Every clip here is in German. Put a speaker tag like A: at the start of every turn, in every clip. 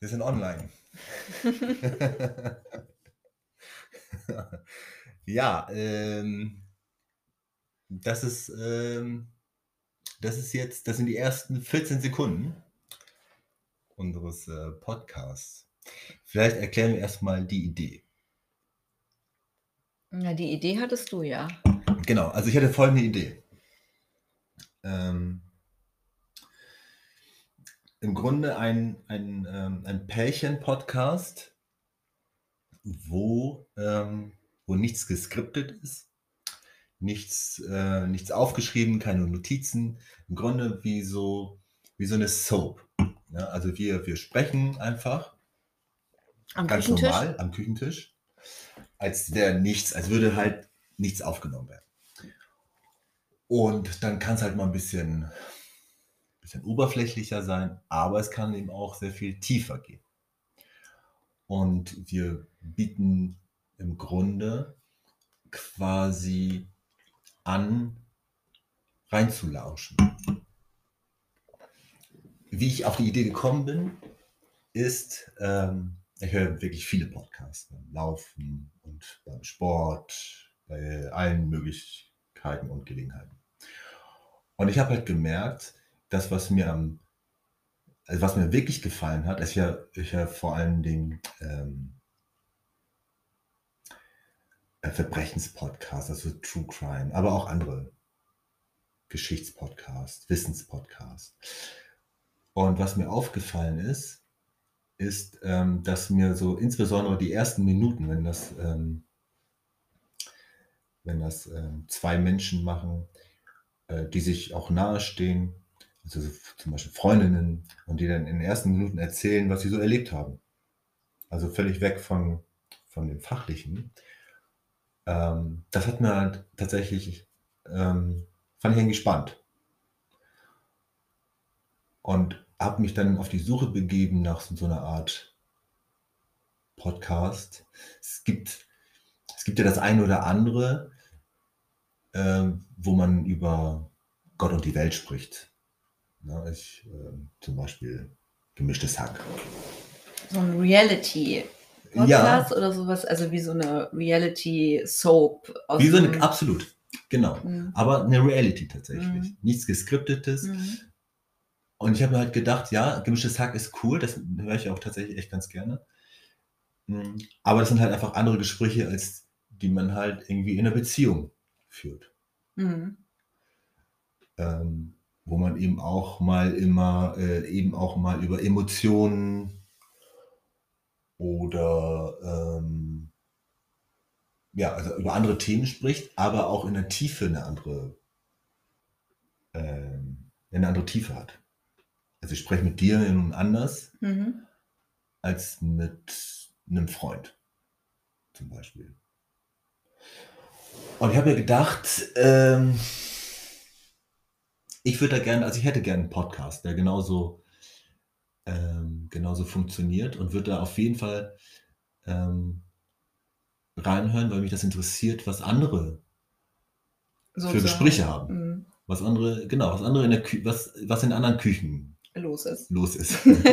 A: Wir sind online. ja, ähm, das ist, ähm, das ist jetzt, das sind die ersten 14 Sekunden unseres äh, Podcasts. Vielleicht erklären wir erstmal die Idee.
B: Ja, die Idee hattest du ja.
A: Genau, also ich hatte folgende Idee. Ähm, Im Grunde ein, ein, ähm, ein Pärchen-Podcast, wo, ähm, wo nichts geskriptet ist, nichts, äh, nichts aufgeschrieben, keine Notizen. Im Grunde wie so, wie so eine Soap. Ja, also wir, wir sprechen einfach
B: Am
A: ganz
B: Küchentisch?
A: normal am Küchentisch, als wäre nichts, als würde halt nichts aufgenommen werden. Und dann kann es halt mal ein bisschen, bisschen oberflächlicher sein, aber es kann eben auch sehr viel tiefer gehen. Und wir bieten im Grunde quasi an, reinzulauschen. Wie ich auf die Idee gekommen bin, ist, ähm, ich höre wirklich viele Podcasts beim Laufen und beim Sport, bei allen Möglichkeiten und Gelegenheiten. Und ich habe halt gemerkt, dass was mir am, also was mir wirklich gefallen hat, ist ja, ich ja vor allen Dingen ähm, äh, Verbrechenspodcasts, also True Crime, aber auch andere Geschichtspodcasts, Wissenspodcasts. Und was mir aufgefallen ist, ist, ähm, dass mir so insbesondere die ersten Minuten, wenn das, ähm, wenn das ähm, zwei Menschen machen, äh, die sich auch nahestehen, also so zum Beispiel Freundinnen, und die dann in den ersten Minuten erzählen, was sie so erlebt haben. Also völlig weg von, von dem Fachlichen. Ähm, das hat mir halt tatsächlich, ähm, fand ich irgendwie spannend. Und habe mich dann auf die Suche begeben nach so so einer Art Podcast. Es gibt, es gibt ja das eine oder andere, ähm, wo man über Gott und die Welt spricht. Ja, ich, ähm, zum Beispiel gemischtes Hack.
B: So ein Reality-Podcast oder sowas, also wie so eine Reality-Soap. aus
A: Wie so eine, absolut, genau.
B: Mhm.
A: Aber eine Reality tatsächlich.
B: Mhm.
A: Nichts geskriptetes.
B: Mhm.
A: Und ich habe mir halt gedacht, ja, gemischtes Hack ist cool, das höre ich auch tatsächlich echt ganz gerne. Mm, Aber das sind halt einfach andere Gespräche, als die man halt irgendwie in einer Beziehung führt.
B: Mhm.
A: Ähm, wo man eben auch mal immer, äh, eben auch mal über Emotionen oder ähm, ja, also über andere Themen spricht, aber auch in der Tiefe eine andere, ähm, eine andere Tiefe hat. Also ich spreche mit dir nun anders
B: Mhm.
A: als mit einem Freund zum Beispiel. Und ich habe mir gedacht, ähm, ich würde da gerne, also ich hätte gerne einen Podcast, der genauso, ähm, genauso funktioniert und würde da auf jeden Fall ähm, reinhören, weil mich das interessiert, was andere für
B: Sozusagen.
A: Gespräche haben.
B: Mhm.
A: Was andere, genau, was andere in der Kü was, was in anderen Küchen
B: Los ist.
A: los ist. Und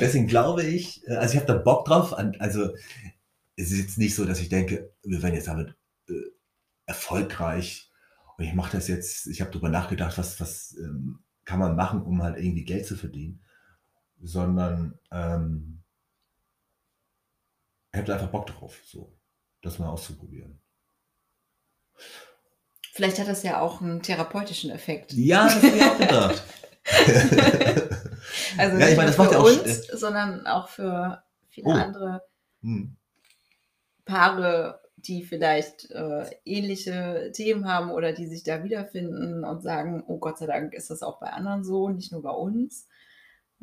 A: deswegen glaube ich, äh, also ich habe da Bock drauf. An, also es ist jetzt nicht so, dass ich denke, wir werden jetzt damit äh, erfolgreich und ich mache das jetzt, ich habe darüber nachgedacht, was, was ähm, kann man machen, um halt irgendwie Geld zu verdienen, sondern ähm, ich habe einfach Bock drauf, so das mal auszuprobieren.
B: Vielleicht hat das ja auch einen therapeutischen Effekt.
A: Ja, das habe ich auch gedacht.
B: Also
A: Ja, ich
B: nicht
A: meine,
B: nur
A: das macht
B: für uns, sondern auch für viele
A: Oh.
B: andere
A: Hm.
B: Paare, die vielleicht äh, ähnliche Themen haben oder die sich da wiederfinden und sagen, oh Gott sei Dank ist das auch bei anderen so, nicht nur bei uns.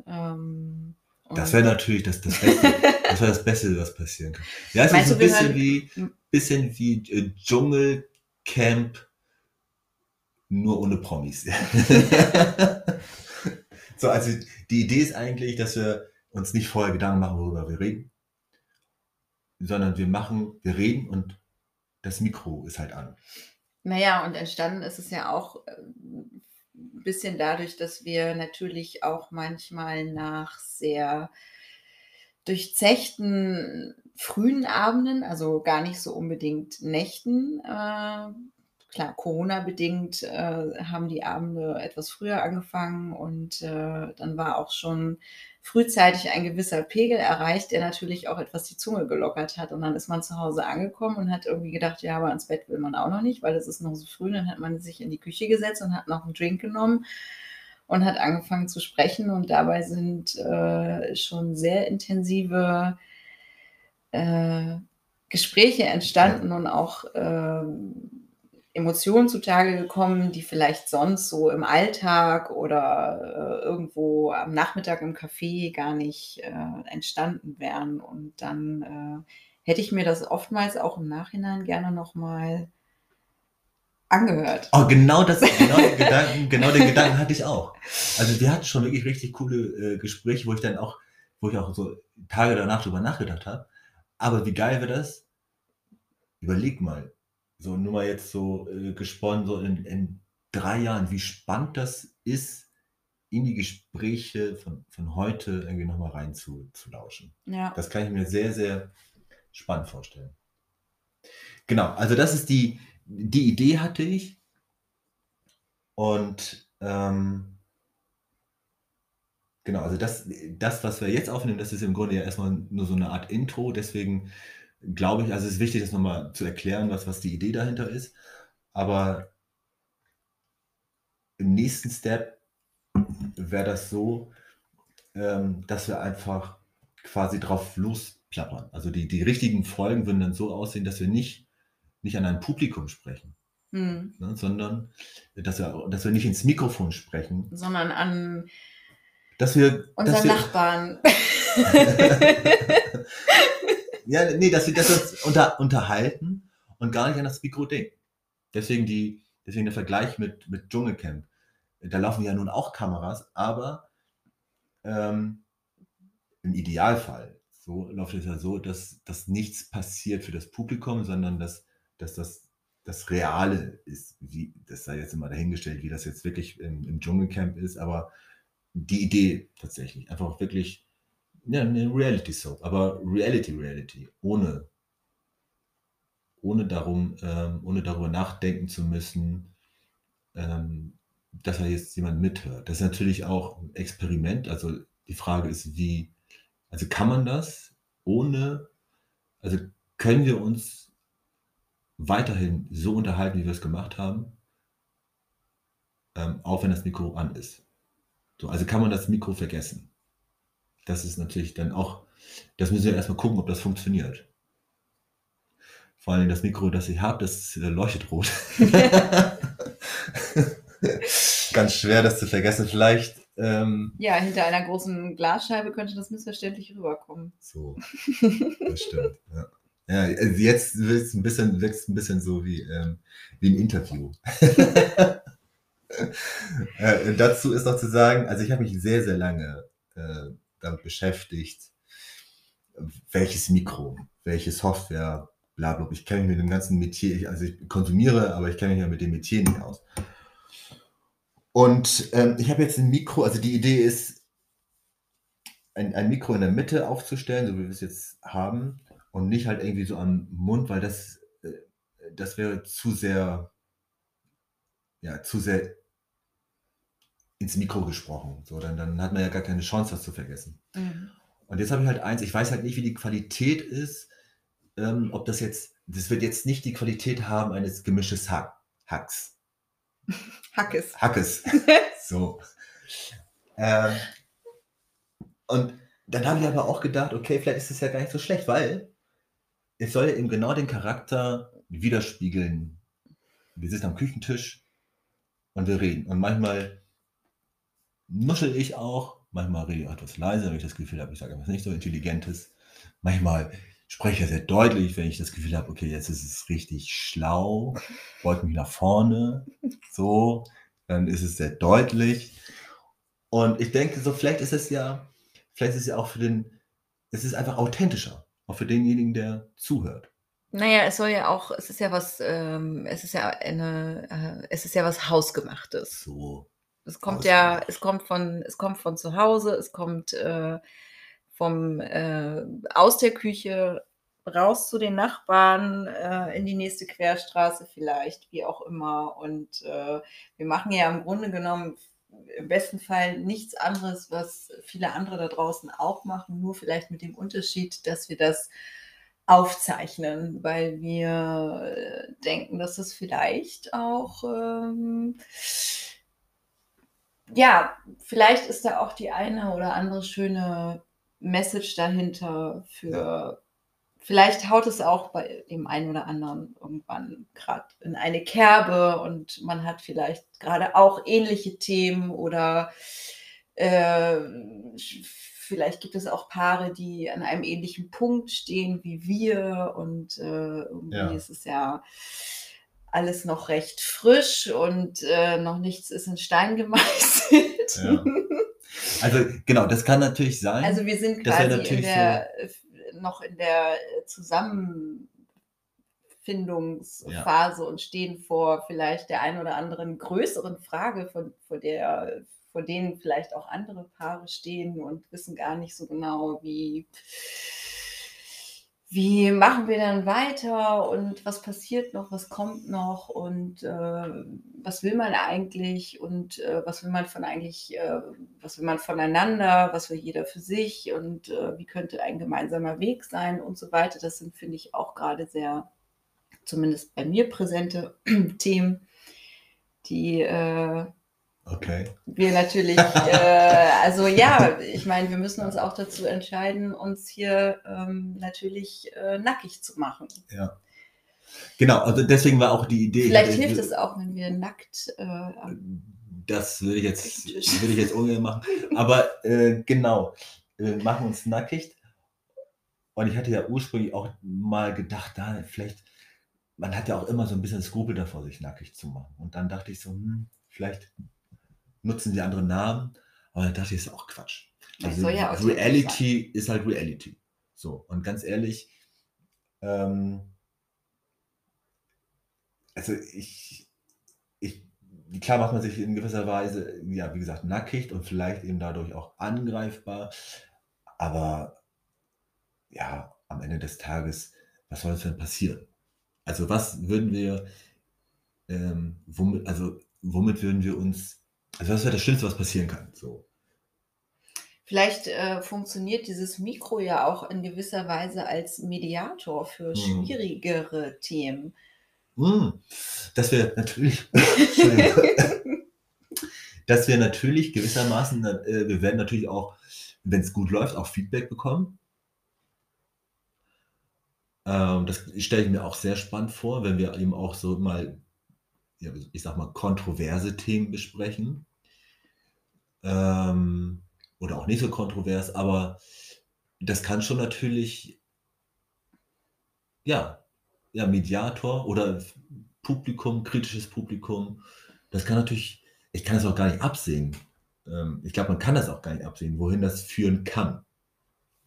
B: Ähm,
A: Das wäre natürlich das, das Beste, das wäre das Beste, was passieren kann. Ja, es
B: Meinst
A: ist ein bisschen
B: hören-
A: wie, bisschen wie äh, Dschungelcamp, nur ohne Promis. so, also die Idee ist eigentlich, dass wir uns nicht vorher Gedanken machen, worüber wir reden, sondern wir machen, wir reden und das Mikro ist halt an.
B: Naja, und entstanden ist es ja auch äh, ein bisschen dadurch, dass wir natürlich auch manchmal nach sehr durchzechten frühen Abenden, also gar nicht so unbedingt Nächten. Äh, klar, Corona-bedingt äh, haben die Abende etwas früher angefangen und äh, dann war auch schon frühzeitig ein gewisser Pegel erreicht, der natürlich auch etwas die Zunge gelockert hat. Und dann ist man zu Hause angekommen und hat irgendwie gedacht, ja, aber ins Bett will man auch noch nicht, weil es ist noch so früh. Dann hat man sich in die Küche gesetzt und hat noch einen Drink genommen und hat angefangen zu sprechen. Und dabei sind äh, schon sehr intensive äh, Gespräche entstanden und auch äh, Emotionen zutage gekommen, die vielleicht sonst so im Alltag oder äh, irgendwo am Nachmittag im Café gar nicht äh, entstanden wären. Und dann äh, hätte ich mir das oftmals auch im Nachhinein gerne nochmal angehört.
A: Oh, genau das, genau den, Gedanken, genau den Gedanken hatte ich auch. Also wir hatten schon wirklich richtig coole äh, Gespräche, wo ich dann auch, wo ich auch so Tage danach drüber nachgedacht habe. Aber wie geil wäre das? Überleg mal, so nur mal jetzt so äh, gesponnen, so in, in drei Jahren, wie spannend das ist, in die Gespräche von, von heute irgendwie nochmal rein zu, zu lauschen.
B: Ja.
A: Das kann ich mir sehr, sehr spannend vorstellen. Genau, also das ist die, die Idee hatte ich. Und ähm, genau, also das, das, was wir jetzt aufnehmen, das ist im Grunde ja erstmal nur so eine Art Intro. Deswegen glaube ich, also es ist wichtig, das nochmal zu erklären, was, was die Idee dahinter ist. Aber im nächsten Step wäre das so, ähm, dass wir einfach quasi drauf losplappern. Also die, die richtigen Folgen würden dann so aussehen, dass wir nicht, nicht an ein Publikum sprechen,
B: Hm.
A: ne, sondern dass wir, dass wir nicht ins Mikrofon sprechen,
B: Sondern an
A: dass wir, dass
B: unseren
A: wir,
B: Nachbarn.
A: ja, nee, dass wir uns unter, unterhalten und gar nicht an das Mikro denken. Deswegen, deswegen der Vergleich mit, mit Dschungelcamp. Da laufen ja nun auch Kameras, aber ähm, im Idealfall so läuft es ja so, dass, dass nichts passiert für das Publikum, sondern dass, dass das das Reale ist. Wie, das sei jetzt immer dahingestellt, wie das jetzt wirklich im, im Dschungelcamp ist, aber die Idee tatsächlich. Einfach wirklich ja, eine Reality Soap, aber Reality Reality, ohne, ohne, darum, ähm, ohne darüber nachdenken zu müssen, ähm, dass da jetzt jemand mithört. Das ist natürlich auch ein Experiment. Also die Frage ist, wie, also kann man das ohne, also können wir uns weiterhin so unterhalten, wie wir es gemacht haben, ähm, auch wenn das Mikro an ist. So, also kann man das Mikro vergessen. Das ist natürlich dann auch, das müssen wir erstmal gucken, ob das funktioniert. Vor allem das Mikro, das ich habe, das äh, leuchtet rot. Ganz schwer, das zu vergessen. Vielleicht, ähm,
B: Ja, hinter einer großen Glasscheibe könnte das missverständlich rüberkommen.
A: so, das stimmt. Ja. Ja, also jetzt wird es ein bisschen, wirkt's ein bisschen so wie, ähm, wie ein Interview. äh, dazu ist noch zu sagen, also ich habe mich sehr, sehr lange äh, damit beschäftigt, welches Mikro, welche Software, bla bla. Ich kenne mich mit dem ganzen Metier, also ich konsumiere, aber ich kenne mich ja mit dem Metier nicht aus. Und ähm, ich habe jetzt ein Mikro, also die Idee ist, ein, ein Mikro in der Mitte aufzustellen, so wie wir es jetzt haben, und nicht halt irgendwie so am Mund, weil das, äh, das wäre zu sehr, ja, zu sehr ins Mikro gesprochen. So, dann, dann hat man ja gar keine Chance, was zu vergessen.
B: Mhm.
A: Und jetzt habe ich halt eins, ich weiß halt nicht, wie die Qualität ist, ähm, ob das jetzt, das wird jetzt nicht die Qualität haben eines gemisches Hack, Hacks,
B: Hackes.
A: Hackes. so. Ähm, und dann habe ich aber auch gedacht, okay, vielleicht ist es ja gar nicht so schlecht, weil es soll ja eben genau den Charakter widerspiegeln. Wir sitzen am Küchentisch und wir reden. Und manchmal nuschel ich auch, manchmal rede ich auch etwas leiser, wenn ich das Gefühl habe, ich sage etwas nicht so Intelligentes. Manchmal spreche ich sehr deutlich, wenn ich das Gefühl habe, okay, jetzt ist es richtig schlau, beug mich nach vorne, so, dann ist es sehr deutlich. Und ich denke, so vielleicht ist es ja, vielleicht ist es ja auch für den, es ist einfach authentischer, auch für denjenigen, der zuhört.
B: Naja, es soll ja auch, es ist ja was, ähm, es ist ja eine, äh, es ist ja was Hausgemachtes.
A: So,
B: Es kommt ja, es kommt von, es kommt von zu Hause, es kommt äh, vom äh, aus der Küche raus zu den Nachbarn, äh, in die nächste Querstraße vielleicht, wie auch immer. Und äh, wir machen ja im Grunde genommen im besten Fall nichts anderes, was viele andere da draußen auch machen, nur vielleicht mit dem Unterschied, dass wir das aufzeichnen, weil wir äh, denken, dass es vielleicht auch, ähm, ja, vielleicht ist da auch die eine oder andere schöne Message dahinter für vielleicht haut es auch bei dem einen oder anderen irgendwann gerade in eine Kerbe und man hat vielleicht gerade auch ähnliche Themen oder äh, vielleicht gibt es auch Paare, die an einem ähnlichen Punkt stehen wie wir und äh, irgendwie ja. ist es ja alles noch recht frisch und äh, noch nichts ist in Stein gemeißelt. Ja.
A: Also genau, das kann natürlich sein.
B: Also wir sind quasi in der so noch in der äh, Zusammenfindungsphase ja. und stehen vor vielleicht der einen oder anderen größeren Frage, von, vor der vor denen vielleicht auch andere Paare stehen und wissen gar nicht so genau, wie wie machen wir dann weiter und was passiert noch, was kommt noch und äh, was will man eigentlich und äh, was will man von eigentlich, äh, was will man voneinander, was will jeder für sich und äh, wie könnte ein gemeinsamer Weg sein und so weiter. Das sind, finde ich, auch gerade sehr, zumindest bei mir präsente Themen, die äh,
A: Okay.
B: Wir natürlich, äh, also ja, ich meine, wir müssen uns auch dazu entscheiden, uns hier ähm, natürlich äh, nackig zu machen.
A: Ja. Genau, also deswegen war auch die Idee.
B: Vielleicht hilft es auch, wenn wir nackt. Äh,
A: das würde ich jetzt, würde ich jetzt ungern machen. Aber äh, genau, wir machen uns nackig. Und ich hatte ja ursprünglich auch mal gedacht, da vielleicht, man hat ja auch immer so ein bisschen Skrupel davor, sich nackig zu machen. Und dann dachte ich so, hm, vielleicht nutzen die anderen Namen. Aber da dachte ich, ist auch Quatsch. Also ja Reality ist halt Reality. So, und ganz ehrlich, ähm, also ich, ich, klar macht man sich in gewisser Weise, ja, wie gesagt, nackig und vielleicht eben dadurch auch angreifbar. Aber ja, am Ende des Tages, was soll denn passieren? Also was würden wir, ähm, womit, also womit würden wir uns also das wäre das Schlimmste, was passieren kann. So.
B: Vielleicht äh, funktioniert dieses Mikro ja auch in gewisser Weise als Mediator für hm. schwierigere Themen.
A: Hm. Dass wir natürlich, dass wir natürlich gewissermaßen, äh, wir werden natürlich auch, wenn es gut läuft, auch Feedback bekommen. Ähm, das stelle ich mir auch sehr spannend vor, wenn wir eben auch so mal ich sag mal, kontroverse Themen besprechen. Ähm, oder auch nicht so kontrovers, aber das kann schon natürlich, ja, ja, Mediator oder Publikum, kritisches Publikum, das kann natürlich, ich kann es auch gar nicht absehen. Ähm, ich glaube, man kann das auch gar nicht absehen, wohin das führen kann.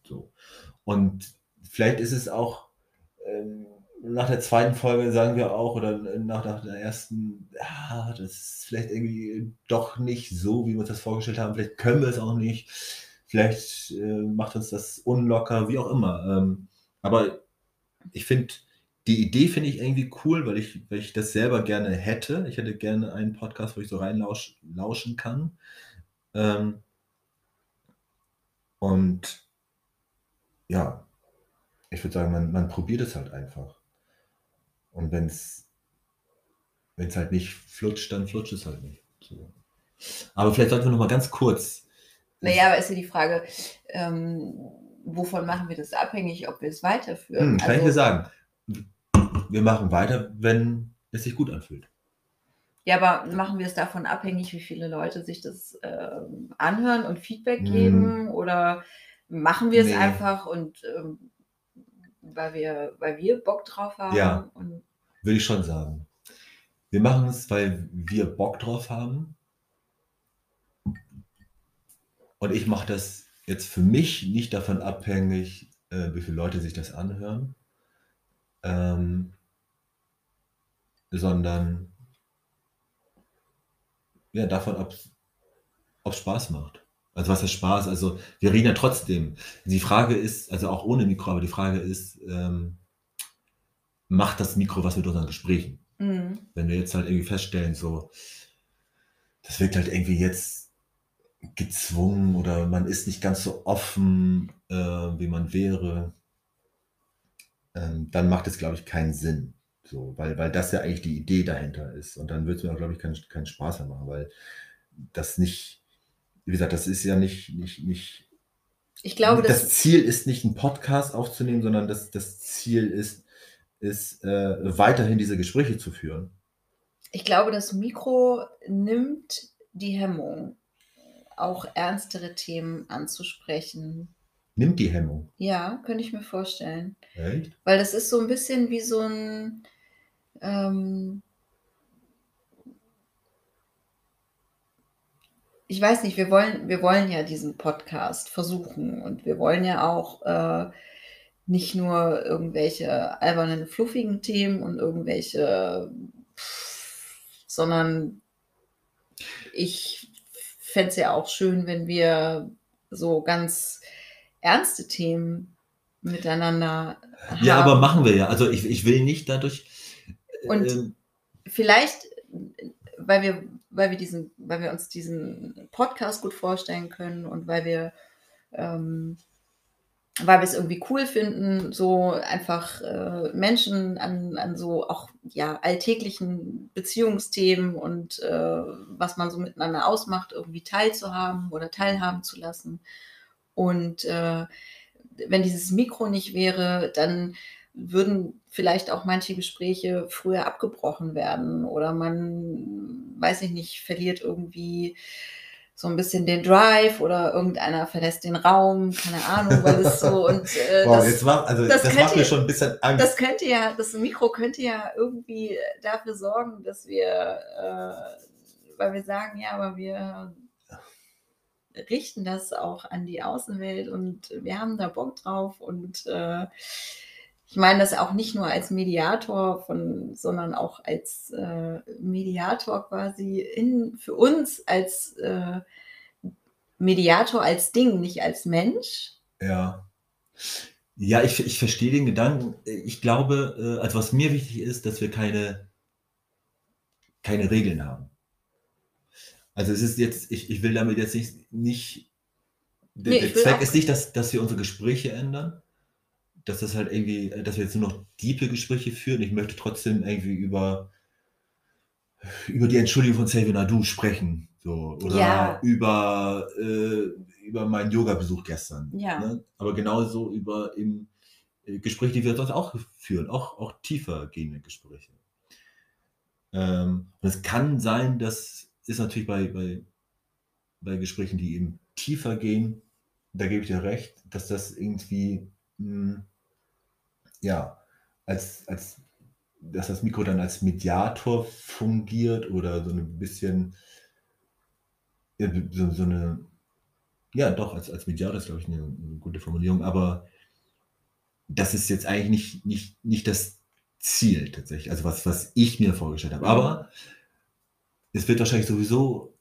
A: So. Und vielleicht ist es auch, ähm, nach der zweiten Folge sagen wir auch, oder nach, nach der ersten, ja, das ist vielleicht irgendwie doch nicht so, wie wir uns das vorgestellt haben. Vielleicht können wir es auch nicht. Vielleicht äh, macht uns das unlocker, wie auch immer. Ähm, aber ich finde, die Idee finde ich irgendwie cool, weil ich, weil ich das selber gerne hätte. Ich hätte gerne einen Podcast, wo ich so reinlauschen kann. Ähm, und ja, ich würde sagen, man, man probiert es halt einfach. Und wenn es halt nicht flutscht, dann flutscht es halt nicht. So. Aber vielleicht sollten wir noch mal ganz kurz.
B: Naja, aber ist ja die Frage, ähm, wovon machen wir das abhängig, ob wir es weiterführen?
A: Hm, kann also, ich dir sagen. Wir machen weiter, wenn es sich gut anfühlt.
B: Ja, aber machen wir es davon abhängig, wie viele Leute sich das äh, anhören und Feedback hm. geben? Oder machen wir es nee. einfach und ähm, weil wir, weil wir Bock drauf haben.
A: Ja, würde ich schon sagen. Wir machen es, weil wir Bock drauf haben. Und ich mache das jetzt für mich nicht davon abhängig, äh, wie viele Leute sich das anhören, ähm, sondern ja, davon, ob, ob es Spaß macht. Also was ist Spaß? Also wir reden ja trotzdem. Die Frage ist, also auch ohne Mikro, aber die Frage ist, ähm, macht das Mikro was mit unseren Gesprächen?
B: Mhm.
A: Wenn wir jetzt halt irgendwie feststellen, so, das wirkt halt irgendwie jetzt gezwungen oder man ist nicht ganz so offen, äh, wie man wäre, ähm, dann macht es, glaube ich, keinen Sinn. So, weil, weil das ja eigentlich die Idee dahinter ist. Und dann wird es mir auch, glaube ich, keinen keinen Spaß mehr machen, weil das nicht, wie gesagt, das ist ja nicht, nicht, nicht,
B: Ich glaube,
A: das
B: dass
A: Ziel ist nicht, einen Podcast aufzunehmen, sondern das, das Ziel ist, ist äh, weiterhin diese Gespräche zu führen.
B: ich glaube, das Mikro nimmt die Hemmung, auch ernstere Themen anzusprechen.
A: Nimmt die Hemmung.
B: Ja, könnte ich mir vorstellen.
A: Echt?
B: Weil das ist so ein bisschen wie so ein, ähm, ich weiß nicht, wir wollen, wir wollen ja diesen Podcast versuchen und wir wollen ja auch äh, nicht nur irgendwelche albernen, fluffigen Themen und irgendwelche, pff, sondern ich fände es ja auch schön, wenn wir so ganz ernste Themen miteinander haben.
A: Ja, aber machen wir ja. Also ich, ich will nicht dadurch.
B: Und-
A: ähm,
B: vielleicht, weil wir, weil wir diesen, weil wir uns diesen Podcast gut vorstellen können und weil wir, ähm, weil wir es irgendwie cool finden, so einfach äh, Menschen an, an so auch ja alltäglichen Beziehungsthemen und äh, was man so miteinander ausmacht, irgendwie teilzuhaben oder teilhaben zu lassen. Und äh, wenn dieses Mikro nicht wäre, dann würden vielleicht auch manche Gespräche früher abgebrochen werden oder man, weiß ich nicht, verliert irgendwie so ein bisschen den Drive oder irgendeiner verlässt den Raum, keine Ahnung, weil es so und äh,
A: wow,
B: das,
A: jetzt macht, also
B: das
A: das,
B: könnte-
A: macht mir schon ein bisschen Angst.
B: das könnte ja, das Mikro könnte ja irgendwie dafür sorgen, dass wir, äh, weil wir sagen, ja, aber wir richten das auch an die Außenwelt und wir haben da Bock drauf und äh, ich meine das auch nicht nur als Mediator von, sondern auch als äh, Mediator quasi in, für uns als äh, Mediator als Ding, nicht als Mensch.
A: Ja. Ja, ich, ich verstehe den Gedanken. Ich glaube, äh, also was mir wichtig ist, dass wir keine, keine Regeln haben. Also es ist jetzt, ich, ich will damit jetzt nicht, nicht der,
B: Nee,
A: der Zweck ist nicht, dass, dass wir unsere Gespräche ändern, dass das halt irgendwie, dass wir jetzt nur noch diepe Gespräche führen. Ich möchte trotzdem irgendwie über, über die Entschuldigung von Xavier Nadu sprechen. So, oder
B: Ja.
A: über, äh, über meinen Yoga-Besuch gestern.
B: Ja.
A: Ne? Aber genauso über eben, äh, Gespräche, die wir sonst auch führen, auch, auch tiefer gehende Gespräche. Ähm, und es kann sein, das ist natürlich bei, bei, bei Gesprächen, die eben tiefer gehen, da gebe ich dir recht, dass das irgendwie, mh, ja, als, als, dass das Mikro dann als Mediator fungiert oder so ein bisschen, so, so eine, ja, doch, als, als Mediator ist, glaube ich, eine, eine gute Formulierung, aber das ist jetzt eigentlich nicht, nicht, nicht das Ziel tatsächlich, also was, was ich mir vorgestellt habe. Aber es wird wahrscheinlich sowieso,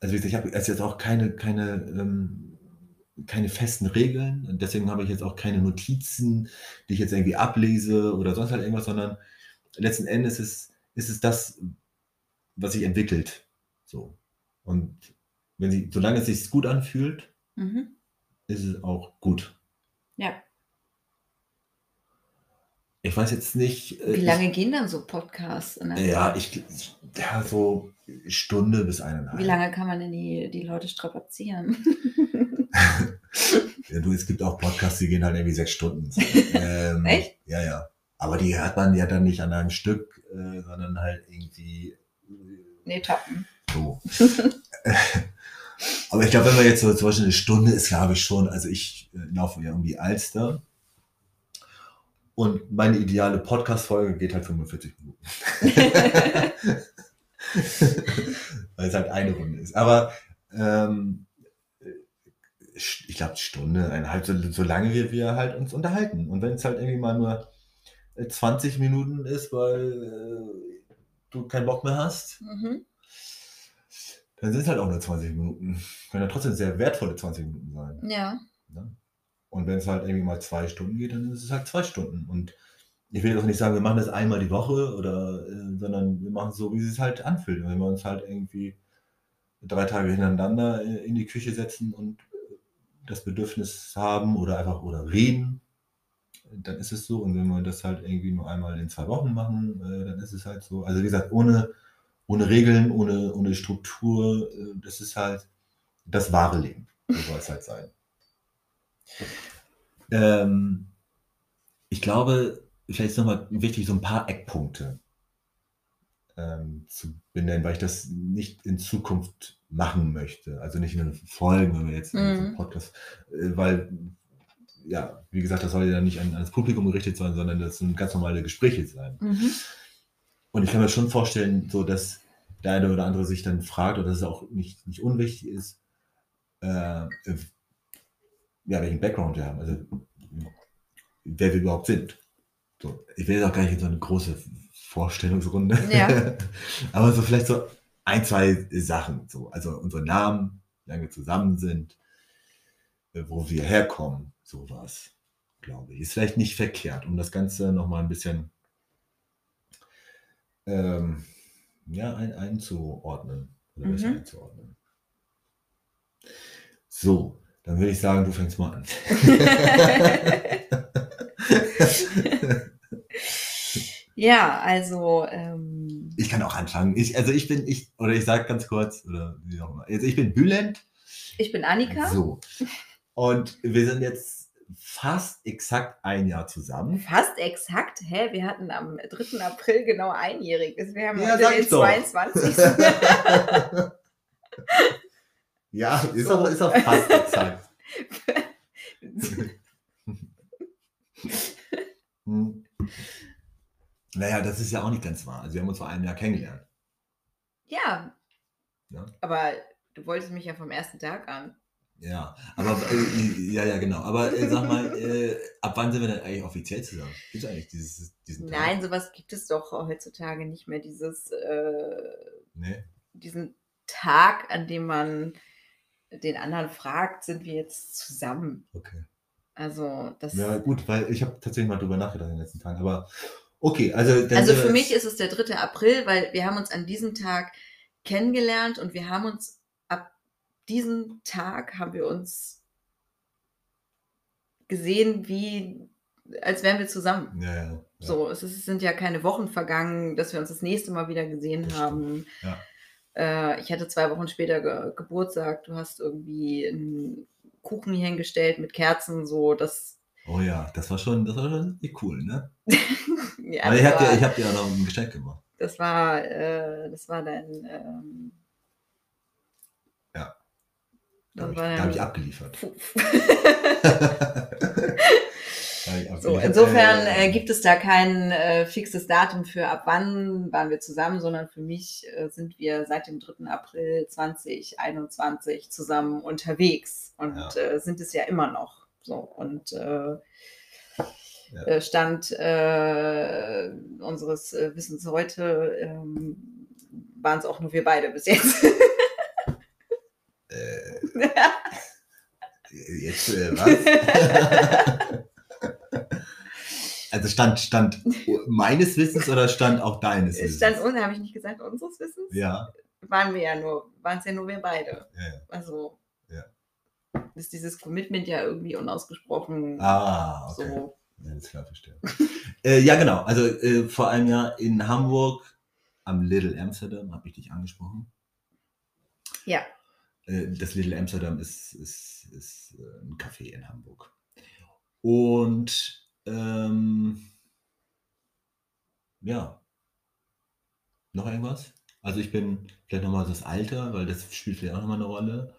A: also wie gesagt, ich habe jetzt auch keine, keine, ähm, keine festen Regeln und deswegen habe ich jetzt auch keine Notizen, die ich jetzt irgendwie ablese oder sonst halt irgendwas, sondern letzten Endes ist, ist es das, was sich entwickelt. So. Und wenn sie, solange es sich gut anfühlt,
B: Mhm.
A: ist es auch gut.
B: Ja.
A: Ich weiß jetzt nicht. äh,
B: Wie lange gehen dann so Podcasts?
A: Ich, ja, ich, ja, so Stunde bis eineinhalb.
B: Wie lange kann man denn die, die Leute strapazieren?
A: Ja, du, es gibt auch Podcasts, die gehen halt irgendwie sechs Stunden. Ähm,
B: Echt?
A: Ja, ja. Aber die hört man ja dann nicht an einem Stück, äh, sondern halt irgendwie
B: nee, Tappen.
A: so. Aber ich glaube, wenn man jetzt so zum Beispiel eine Stunde ist, glaube ich schon, also ich äh, laufe ja um die Alster. Und meine ideale Podcast-Folge geht halt 45 Minuten. Weil es halt eine Runde ist. Aber ähm, ich glaube, Stunde, eineinhalb, so, so lange wir, wir halt uns unterhalten. Und wenn es halt irgendwie mal nur äh, 20 Minuten ist, weil äh, du keinen Bock mehr hast,
B: Mhm.
A: dann sind es halt auch nur 20 Minuten. Können ja trotzdem sehr wertvolle 20 Minuten sein.
B: Ja.
A: Ne? Und wenn es halt irgendwie mal zwei Stunden geht, dann ist es halt zwei Stunden. Und ich will jetzt auch nicht sagen, wir machen das einmal die Woche oder, äh, sondern wir machen es so, wie es sich halt anfühlt. Wenn wir uns halt irgendwie drei Tage hintereinander äh, in die Küche setzen und das Bedürfnis haben oder einfach oder reden, dann ist es so. Und wenn wir das halt irgendwie nur einmal in zwei Wochen machen, äh, dann ist es halt so. Also wie gesagt, ohne, ohne Regeln, ohne, ohne Struktur, äh, das ist halt das wahre Leben. So soll es halt sein. Ähm, ich glaube, vielleicht ist nochmal wichtig, so ein paar Eckpunkte ähm, zu benennen, weil ich das nicht in Zukunft machen möchte. Also nicht in den Folgen, wenn wir jetzt in diesem
B: Mhm.
A: Podcast, äh, weil, ja, wie gesagt, das soll ja nicht an, ans Publikum gerichtet sein, sondern das sind ganz normale Gespräche sein.
B: Mhm.
A: Und ich kann mir schon vorstellen, so dass der eine oder andere sich dann fragt, oder dass es auch nicht, nicht unwichtig ist, äh, ja, welchen Background wir haben, also wer wir überhaupt sind. So, ich will jetzt auch gar nicht in so eine große Vorstellungsrunde.
B: Ja.
A: Aber so vielleicht so ein, zwei Sachen. So. Also unsere Namen, wie lange wir zusammen sind, äh, wo wir herkommen, sowas, glaube ich. Ist vielleicht nicht verkehrt, um das Ganze nochmal ein bisschen ähm, ja, ein, einzuordnen. Oder
B: Mhm.
A: einzuordnen. So, dann würde ich sagen, du fängst mal an.
B: Ja, also, ähm,
A: Ich kann auch anfangen. Ich, also ich bin, ich, oder ich sage ganz kurz, oder wie auch immer. Also ich bin Bülent.
B: ich bin Annika.
A: So. Und wir sind jetzt fast exakt ein Jahr zusammen.
B: Fast exakt. Hä? Wir hatten am 3. April genau einjähriges. Wir haben
A: Ja,
B: heute den
A: ich doch.
B: 22.
A: ja, ist,
B: So.
A: auch, ist auch fast exakt. Hm. Naja, das ist ja auch nicht ganz wahr. Also wir haben uns vor einem Jahr kennengelernt.
B: ja.
A: Ja.
B: Aber du wolltest mich ja vom ersten Tag an.
A: Ja, aber äh, ja, ja, genau. Aber äh, sag mal, äh, ab wann sind wir denn eigentlich offiziell zusammen? Gibt es eigentlich dieses, diesen Tag?
B: Nein, sowas gibt es doch heutzutage nicht mehr. Dieses, äh,
A: Nee?
B: diesen Tag, an dem man den anderen fragt, sind wir jetzt zusammen.
A: Okay.
B: Also das.
A: Ja, gut, weil ich habe tatsächlich mal drüber nachgedacht in den letzten Tagen. Aber okay, also. dann
B: Also für mich ist es der 3. April, weil wir haben uns an diesem Tag kennengelernt und wir haben uns ab diesem Tag haben wir uns gesehen, wie als wären wir zusammen.
A: Ja, ja. ja.
B: So, es, ist, es sind ja keine Wochen vergangen, dass wir uns das nächste Mal wieder gesehen
A: Das
B: haben.
A: Ja.
B: Äh, ich hatte zwei Wochen später ge Geburtstag. Du hast irgendwie einen Kuchen hier hingestellt mit Kerzen, so das.
A: Oh ja, das war schon, das war schon cool, ne?
B: Ja,
A: Weil ich habe dir, ich hab dir ja noch ein Geschenk gemacht.
B: Das war, äh, das war dein. Ähm,
A: Ja. Da habe ich, hab ich abgeliefert.
B: so, insofern
A: äh,
B: gibt es da kein äh, fixes Datum für ab wann waren wir zusammen, sondern für mich äh, sind wir seit dem 3. April 2021 zusammen unterwegs und
A: Ja.
B: äh, sind es ja immer noch. So und äh,
A: Ja.
B: äh, Stand unseres Wissens heute ähm, waren es auch nur wir beide bis jetzt.
A: Jetzt, äh, was? also stand, stand meines Wissens oder stand auch deines Wissens?
B: Stand uns, habe ich nicht gesagt, unseres Wissens?
A: Ja,
B: Waren wir ja nur, waren es ja nur wir beide.
A: ja, ja.
B: Also
A: Ja.
B: ist dieses Commitment ja irgendwie unausgesprochen
A: Ah, okay.
B: so.
A: Ja, klar, verstehe. äh, ja, genau. Also äh, vor einem Jahr in Hamburg am Little Amsterdam habe ich dich angesprochen.
B: Ja.
A: Äh, das Little Amsterdam ist, ist, ist äh, ein Café in Hamburg. Und ähm, ja, noch irgendwas? Also ich bin vielleicht nochmal das Alter, weil das spielt vielleicht auch nochmal eine Rolle.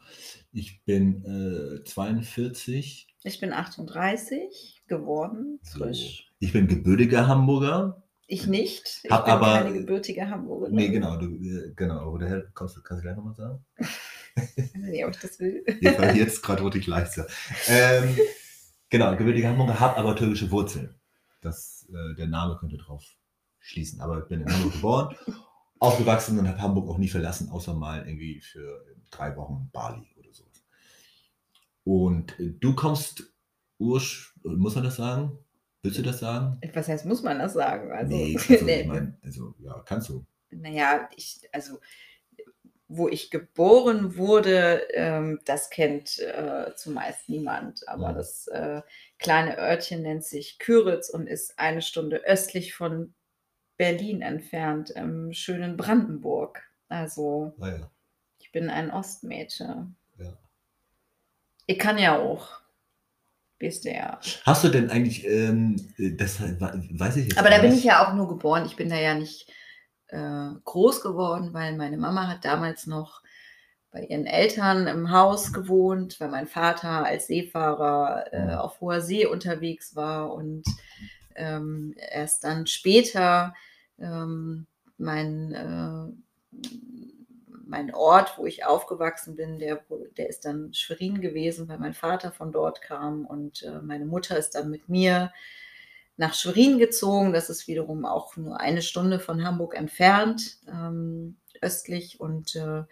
A: Ich bin äh, 42.
B: Ich bin 38 geworden,
A: So.
B: frisch.
A: Ich bin gebürtiger Hamburger.
B: Ich nicht. Ich
A: Hab
B: bin
A: aber-
B: keine gebürtige Hamburgerin.
A: Nee, genau, du, äh, genau, woher kommst du, kannst du gleich nochmal sagen?
B: Nicht, ob ich das will.
A: Jetzt, jetzt gerade wurde ich leichter. Ähm, genau, gebürtiger Hamburger, habe aber türkische Wurzeln. Das, äh, der Name könnte drauf schließen, aber ich bin in Hamburg geboren aufgewachsen und habe Hamburg auch nie verlassen, außer mal irgendwie für drei Wochen Bali oder sowas. Und äh, du kommst ursch, muss man das sagen? Willst du das sagen?
B: Was heißt, muss man das sagen? Also,
A: nee, also, ich mein, also ja, kannst du.
B: naja, ich, also wo ich geboren wurde, ähm, das kennt äh, zumeist niemand. Aber
A: Ja.
B: das äh, kleine Örtchen nennt sich Küritz und ist eine Stunde östlich von Berlin entfernt, im schönen Brandenburg. Also
A: Naja.
B: ich bin ein Ostmädchen.
A: Ja.
B: Ich kann ja auch. Wisst ihr ja.
A: Hast du denn eigentlich, ähm, das weiß ich jetzt
B: Aber da bin ich ja auch nur geboren. Ich bin da ja nicht äh, groß geworden, weil meine Mama hat damals noch bei ihren Eltern im Haus gewohnt, weil mein Vater als Seefahrer äh,
A: Mhm.
B: auf hoher See unterwegs war und ähm, erst dann später ähm, mein, äh, mein Ort, wo ich aufgewachsen bin, der, der ist dann Schwerin gewesen, weil mein Vater von dort kam und äh, meine Mutter ist dann mit mir nach Schwerin gezogen. Das ist wiederum auch nur eine Stunde von Hamburg entfernt, ähm, östlich. Und äh,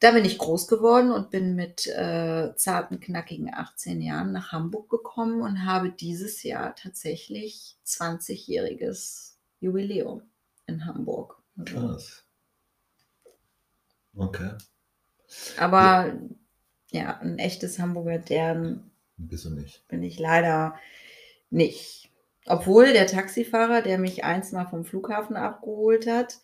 B: da bin ich groß geworden und bin mit äh, zarten, knackigen 18 Jahren nach Hamburg gekommen und habe dieses Jahr tatsächlich 20-jähriges Jubiläum in Hamburg. Also,
A: Krass. Okay,
B: aber ja, ein echtes Hamburger Dern
A: bist du nicht.
B: bin ich leider nicht. Obwohl der Taxifahrer, der mich einst mal vom Flughafen abgeholt hat,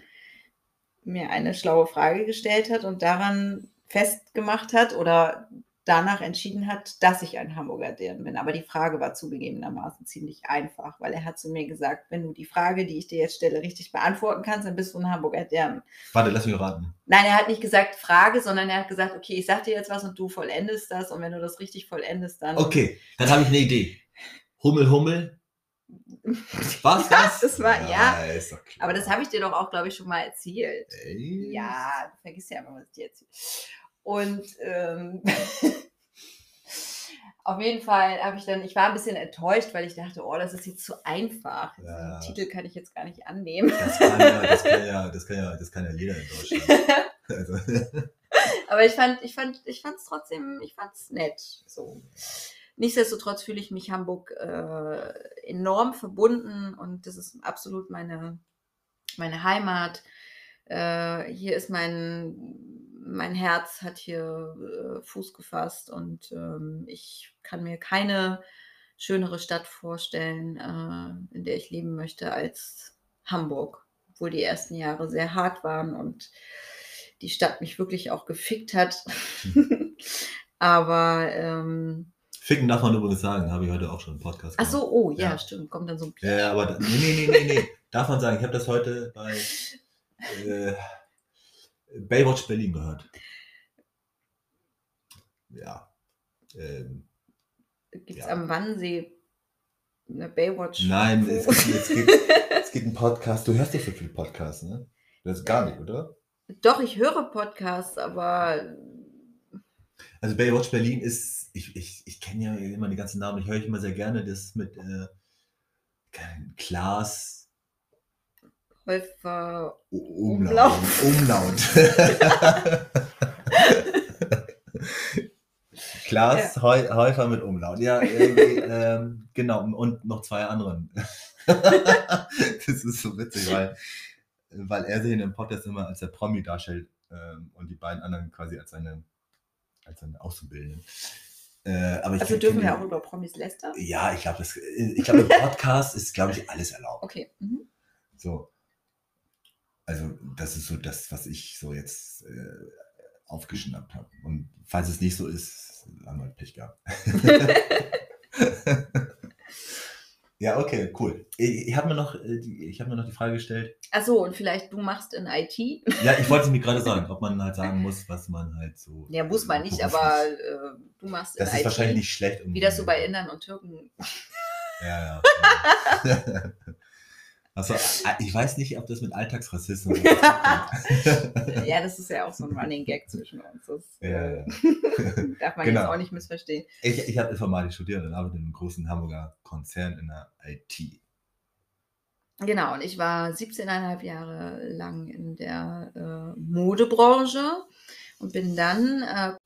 B: mir eine schlaue Frage gestellt hat und daran festgemacht hat oder danach entschieden hat, dass ich ein Hamburger Dirn bin. Aber die Frage war zugegebenermaßen ziemlich einfach, weil er hat zu mir gesagt, wenn du die Frage, die ich dir jetzt stelle, richtig beantworten kannst, dann bist du ein Hamburger Dirn.
A: Warte, lass mich raten.
B: Nein, er hat nicht gesagt Frage, sondern er hat gesagt, okay, ich sag dir jetzt was und du vollendest das und wenn du das richtig vollendest, dann...
A: Okay, dann habe ich eine Idee. Hummel, Hummel. Was?
B: Ja,
A: das?
B: das war- ja.
A: klar.
B: Aber das habe ich dir doch auch, glaube ich, schon mal erzählt.
A: Ey.
B: Ja, du vergisst ja immer, was ich dir erzähle. Und ähm, auf jeden Fall habe ich dann, ich war ein bisschen enttäuscht, weil ich dachte, oh, das ist jetzt zu einfach.
A: Ja.
B: Den Titel kann ich jetzt gar nicht annehmen.
A: Das kann ja, das kann ja, das kann ja, das kann ja jeder in Deutschland. Also,
B: Aber ich fand, ich fand, ich fand es trotzdem, ich fand es nett. So. Nichtsdestotrotz fühle ich mich Hamburg äh, enorm verbunden und das ist absolut meine, meine Heimat. Äh, hier ist mein, mein Herz hat hier äh, Fuß gefasst und ähm, ich kann mir keine schönere Stadt vorstellen, äh, in der ich leben möchte als Hamburg, obwohl die ersten Jahre sehr hart waren und die Stadt mich wirklich auch gefickt hat. Aber ähm,
A: Ficken darf man übrigens sagen, habe ich heute auch schon im Podcast
B: ach so, oh ja,
A: Ja.
B: stimmt, kommt dann so ein
A: Ja, ja, aber da- nee, nee, nee, nee, nee. Darf man sagen. Ich habe das heute bei äh, Baywatch Berlin gehört. Ja. Ähm,
B: Gibt es
A: Ja.
B: am Wannsee eine Baywatch?
A: nein, es gibt, es, gibt, es gibt einen Podcast. Du hörst nicht so viel Podcasts, ne? Das ist gar nicht, oder?
B: Doch, ich höre Podcasts, aber
A: Also Baywatch Berlin ist, ich, ich, ich kenne ja immer die ganzen Namen, ich höre ich immer sehr gerne, das mit äh, Klaas
B: Häufer. Umlaut.
A: Umlaut. Klaas Heu, Häufer mit Umlaut. Ja, irgendwie, ähm, genau. Und noch zwei anderen. das ist so witzig, weil, weil er sich in dem Podcast immer als der Promi darstellt ähm, und die beiden anderen quasi als seine, als seine Auszubildenden. Äh,
B: Also dürfen wir auch über Promis lästern?
A: Ja, ich glaube, ich glaube, im Podcast ist, glaube ich, alles erlaubt.
B: Okay. Mhm.
A: So. Also, das ist so das, was ich so jetzt äh, aufgeschnappt habe. Und falls es nicht so ist, haben wir Pech gehabt. ja, okay, cool. Ich, ich habe mir, noch, äh, ich hab mir noch die Frage gestellt.
B: Achso, und vielleicht du machst in IT?
A: Ja, ich wollte es mir gerade sagen, ob man halt sagen muss, was man halt so.
B: Ja, muss man nicht, aber äh, du machst
A: Das
B: in
A: ist
B: IT.
A: wahrscheinlich nicht schlecht. Um
B: Wie das so bei Indern und Türken.
A: Ja, ja. Also, ich weiß nicht, ob das mit Alltagsrassismus. ja,
B: ja, das ist ja auch so ein Running Gag zwischen uns. Das
A: ja,
B: äh,
A: ja.
B: darf man
A: Genau.
B: jetzt auch nicht missverstehen.
A: Ich, ich habe Informatik studiert und arbeite in einem großen Hamburger Konzern in der IT.
B: Genau, und ich war 17,5 Jahre lang in der äh, Modebranche und bin dann.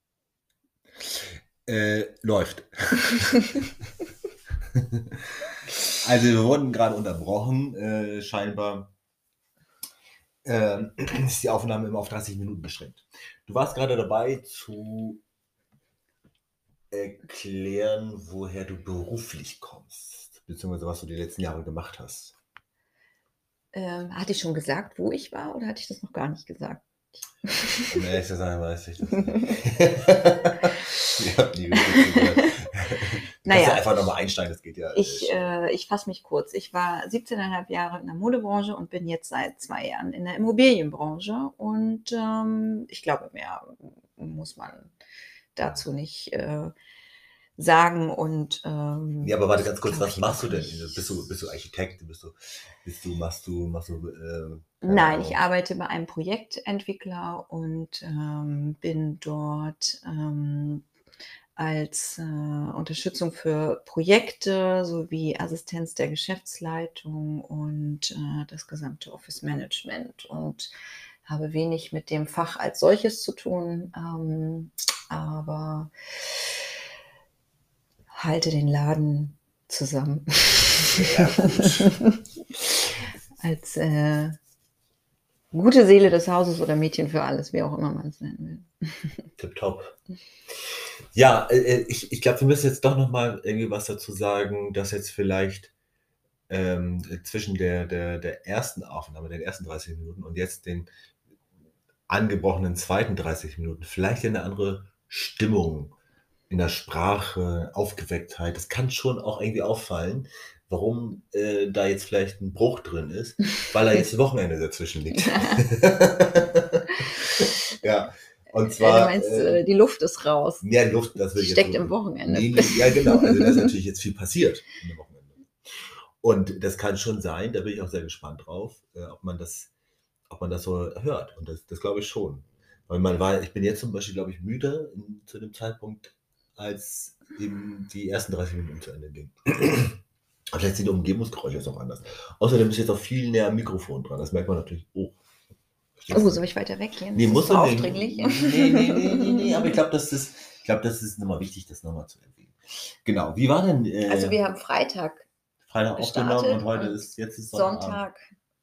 B: Äh,
A: äh, läuft. also wir wurden gerade unterbrochen, äh, scheinbar äh, ist die Aufnahme immer auf 30 Minuten beschränkt. Du warst gerade dabei zu erklären, woher du beruflich kommst, beziehungsweise was du die letzten Jahre gemacht hast.
B: Ähm, hatte ich schon gesagt, wo ich war, oder hatte ich das noch gar nicht gesagt?
A: Um ehrlich zu sein, weiß ich das nicht. ich habe nie naja, einfach nochmal einsteigen, das geht ja.
B: Ich, äh, ich fasse mich kurz. Ich war 17,5 Jahre in der Modebranche und bin jetzt seit zwei Jahren in der Immobilienbranche. Und ähm, ich glaube, mehr muss man dazu nicht äh, sagen und ähm,
A: ja, aber warte ganz kurz, was machst du denn? Bist du, bist du Architekt? Bist du, bist du, machst du, machst du äh,
B: Nein, ich arbeite bei einem Projektentwickler und ähm, bin dort ähm, als äh, Unterstützung für Projekte sowie Assistenz der Geschäftsleitung und äh, das gesamte Office Management und habe wenig mit dem Fach als solches zu tun, ähm, aber halte den Laden zusammen. Ja, als äh, gute Seele des Hauses oder Mädchen für alles, wie auch immer man es nennen will.
A: Tipptopp. Ja, äh, äh, ich, ich glaube, wir müssen jetzt doch noch mal irgendwie was dazu sagen, dass jetzt vielleicht ähm, zwischen der, der, der ersten Aufnahme, den ersten 30 Minuten und jetzt den angebrochenen zweiten 30 Minuten vielleicht eine andere Stimmung in der Sprache, Aufgewecktheit. Das kann schon auch irgendwie auffallen, warum äh, da jetzt vielleicht ein Bruch drin ist, weil da jetzt Wochenende dazwischen liegt. ja. Und zwar.
B: du meinst, äh, die Luft ist raus.
A: Ja, die Luft, das will
B: ich Steckt im Wochenende.
A: Nee, nee, ja, genau. Also da ist natürlich jetzt viel passiert im Wochenende. Und das kann schon sein, da bin ich auch sehr gespannt drauf, äh, ob man das, ob man das so hört. Und das, das glaube ich schon. Weil man war, ich bin jetzt zum Beispiel, glaube ich, müde in, zu dem Zeitpunkt, als eben die ersten 30 Minuten zu Ende gingen. Aber vielleicht sind die Umgebungsgeräusche jetzt auch anders. Außerdem ist jetzt auch viel näher am Mikrofon dran. Das merkt man natürlich auch.
B: Oh, soll ich weiter weggehen?
A: Nee, muss
B: man aufdringlich.
A: Nee, nee, nee, nee, nee, aber ich glaube, das ist, ich das ist nochmal wichtig, das nochmal zu erwähnen. Genau, wie war denn.
B: Äh, also, wir haben Freitag.
A: Freitag aufgenommen und heute ist, jetzt ist
B: Sonntag.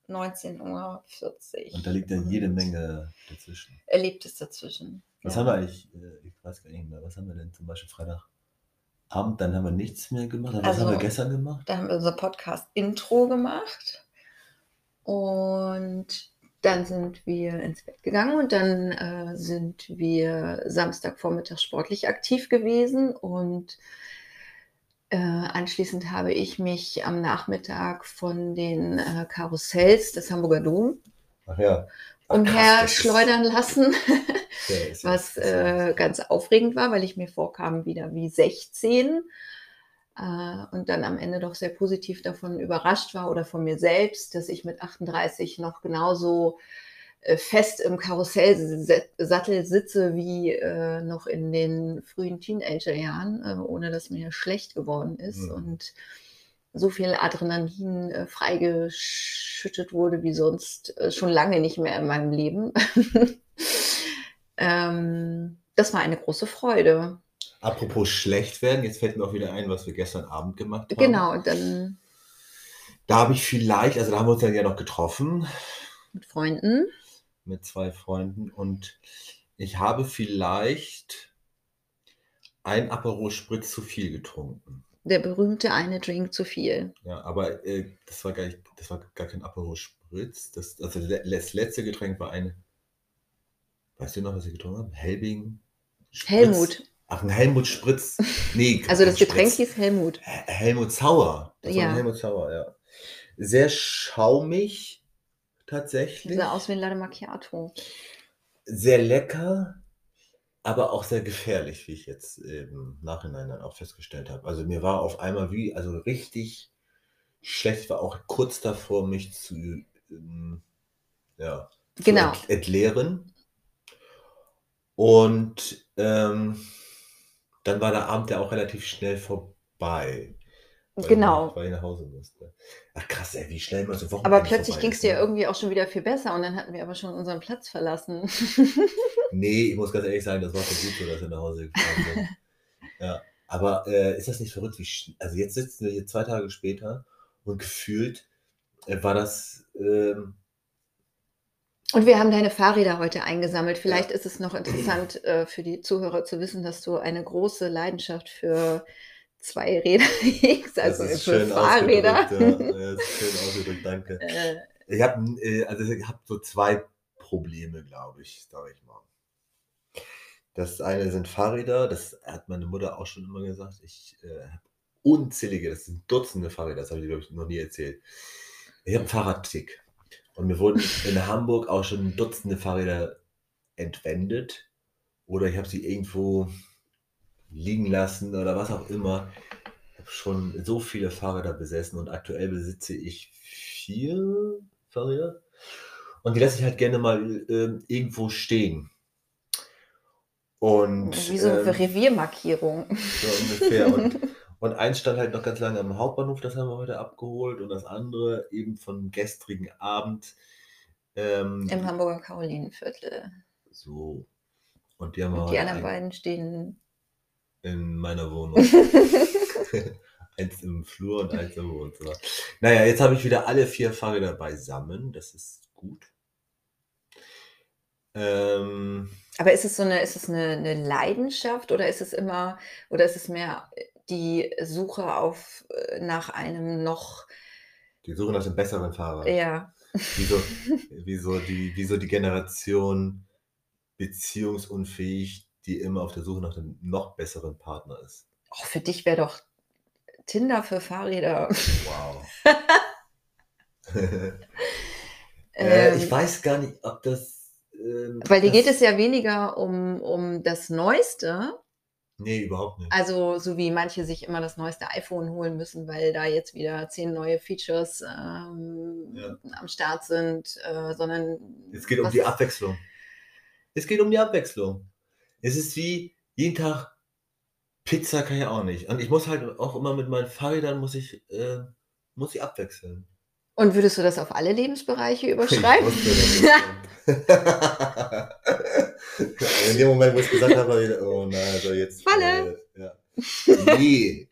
B: 19.40 Uhr.
A: Und da liegt ja jede Menge dazwischen.
B: Erlebt es dazwischen.
A: Was ja. haben wir eigentlich? Äh, ich weiß gar nicht mehr. Was haben wir denn zum Beispiel Freitagabend? Dann haben wir nichts mehr gemacht. Was also, haben wir gestern gemacht?
B: Da haben wir unser Podcast-Intro gemacht. Und dann sind wir ins Bett gegangen und dann äh, sind wir Samstagvormittag sportlich aktiv gewesen und äh, anschließend habe ich mich am Nachmittag von den äh, Karussells des Hamburger Dom
A: Ach ja
B: umherschleudern lassen, was äh, ganz aufregend war, weil ich mir vorkam wieder wie 16 äh, und dann am Ende doch sehr positiv davon überrascht war oder von mir selbst, dass ich mit 38 noch genauso äh, fest im Karussellsattel sitze wie äh, noch in den frühen Teenagerjahren, äh, ohne dass mir schlecht geworden ist mhm. und so viel Adrenalin äh, freigeschüttet wurde wie sonst äh, schon lange nicht mehr in meinem Leben. ähm, das war eine große Freude.
A: Apropos schlecht werden, jetzt fällt mir auch wieder ein, was wir gestern Abend gemacht haben.
B: Genau, dann.
A: Da habe ich vielleicht, also da haben wir uns dann ja noch getroffen.
B: Mit Freunden.
A: Mit zwei Freunden und ich habe vielleicht ein Aperol Spritz zu viel getrunken
B: der berühmte eine Drink zu viel.
A: Ja, aber äh, das war gar nicht, das war gar kein Aperol Spritz. Das, also das letzte Getränk war ein, weißt du noch, was ich getrunken habe? Helbing.
B: Spritz. Helmut.
A: Ach, ein Helmut Spritz. Nee,
B: also das Getränk Spritz. hieß Helmut.
A: Helmut Sauer. Das ja. Helmut Sauer, ja. Sehr schaumig, tatsächlich.
B: Sah aus wie ein Latte Macchiato.
A: Sehr lecker aber auch sehr gefährlich, wie ich jetzt im Nachhinein dann auch festgestellt habe. Also mir war auf einmal wie, also richtig schlecht, war auch kurz davor, mich zu, ähm, ja,
B: genau.
A: zu entleeren. Und ähm, dann war der Abend ja auch relativ schnell vorbei. Weil
B: Genau.
A: Ich, weil ich nach Hause musste. Ach krass, ey, wie schnell man so Wochen
B: Aber plötzlich ging es dir irgendwie auch schon wieder viel besser und dann hatten wir aber schon unseren Platz verlassen.
A: Nee, ich muss ganz ehrlich sagen, das war schon gut so, dass wir nach Hause gefahren sind. ja. Aber äh, ist das nicht verrückt, wie Also jetzt sitzen wir hier zwei Tage später und gefühlt äh, war das. Ähm,
B: Und wir haben deine Fahrräder heute eingesammelt. Vielleicht ist es noch interessant äh, für die Zuhörer zu wissen, dass du eine große Leidenschaft für Zweiräder hegst, also
A: das ist
B: für
A: schön
B: Fahrräder.
A: ausgedrückt, Ja. Ja, das ist schön ausgedrückt, danke.
B: Äh,
A: Ich habe äh, also ich hab so zwei Probleme, glaube ich, sage ich mal. Das eine sind Fahrräder, das hat meine Mutter auch schon immer gesagt. Ich äh, habe unzählige, das sind Dutzende Fahrräder, das habe ich, glaube ich, noch nie erzählt. Ich habe einen Fahrradtick. Und mir wurden in Hamburg auch schon Dutzende Fahrräder entwendet. Oder ich habe sie irgendwo liegen lassen oder was auch immer. Ich habe schon so viele Fahrräder besessen und aktuell besitze ich vier Fahrräder. Und die lasse ich halt gerne mal ähm, irgendwo stehen. Und
B: wie so eine
A: ähm,
B: Reviermarkierung.
A: so ungefähr. Und, und eins stand halt noch ganz lange am Hauptbahnhof, das haben wir heute abgeholt. Und das andere eben vom gestrigen Abend. Ähm,
B: Im Hamburger Karolinenviertel.
A: so. Und die haben wir
B: Und die anderen beiden stehen.
A: in meiner Wohnung. eins im Flur und eins im Wohnzimmer. Naja, jetzt habe ich wieder alle vier Fahrräder beisammen. Das ist gut. Ähm,
B: Aber ist es so eine, ist es eine, eine Leidenschaft oder ist es immer, oder ist es mehr die Suche auf äh, nach einem noch,
A: die Suche nach dem besseren Fahrrad.
B: ja,
A: Wieso, wieso, die, wieso die Generation beziehungsunfähig, die immer auf der Suche nach dem noch besseren Partner ist.
B: oh, für dich wäre doch Tinder für Fahrräder.
A: Wow. äh,
B: Ähm,
A: ich weiß gar nicht, ob das. Ähm,
B: Weil dir
A: das,
B: geht es ja weniger um, um das Neueste,
A: Nee, überhaupt nicht.
B: also so wie manche sich immer das neueste iPhone holen müssen, weil da jetzt wieder zehn neue Features ähm,
A: Ja.
B: am Start sind, äh, sondern
A: Es geht um die Abwechslung. Es geht um die Abwechslung. Es ist wie jeden Tag Pizza kann ich auch nicht. Und ich muss halt auch immer mit meinen Fahrrädern muss ich, äh, muss ich abwechseln.
B: Und würdest du das auf alle Lebensbereiche
A: Ich
B: überschreiben?
A: kommt. In dem Moment, wo ich es gesagt habe, war ich wieder, oh nein, also jetzt.
B: Falle.
A: Äh, ja. Nee.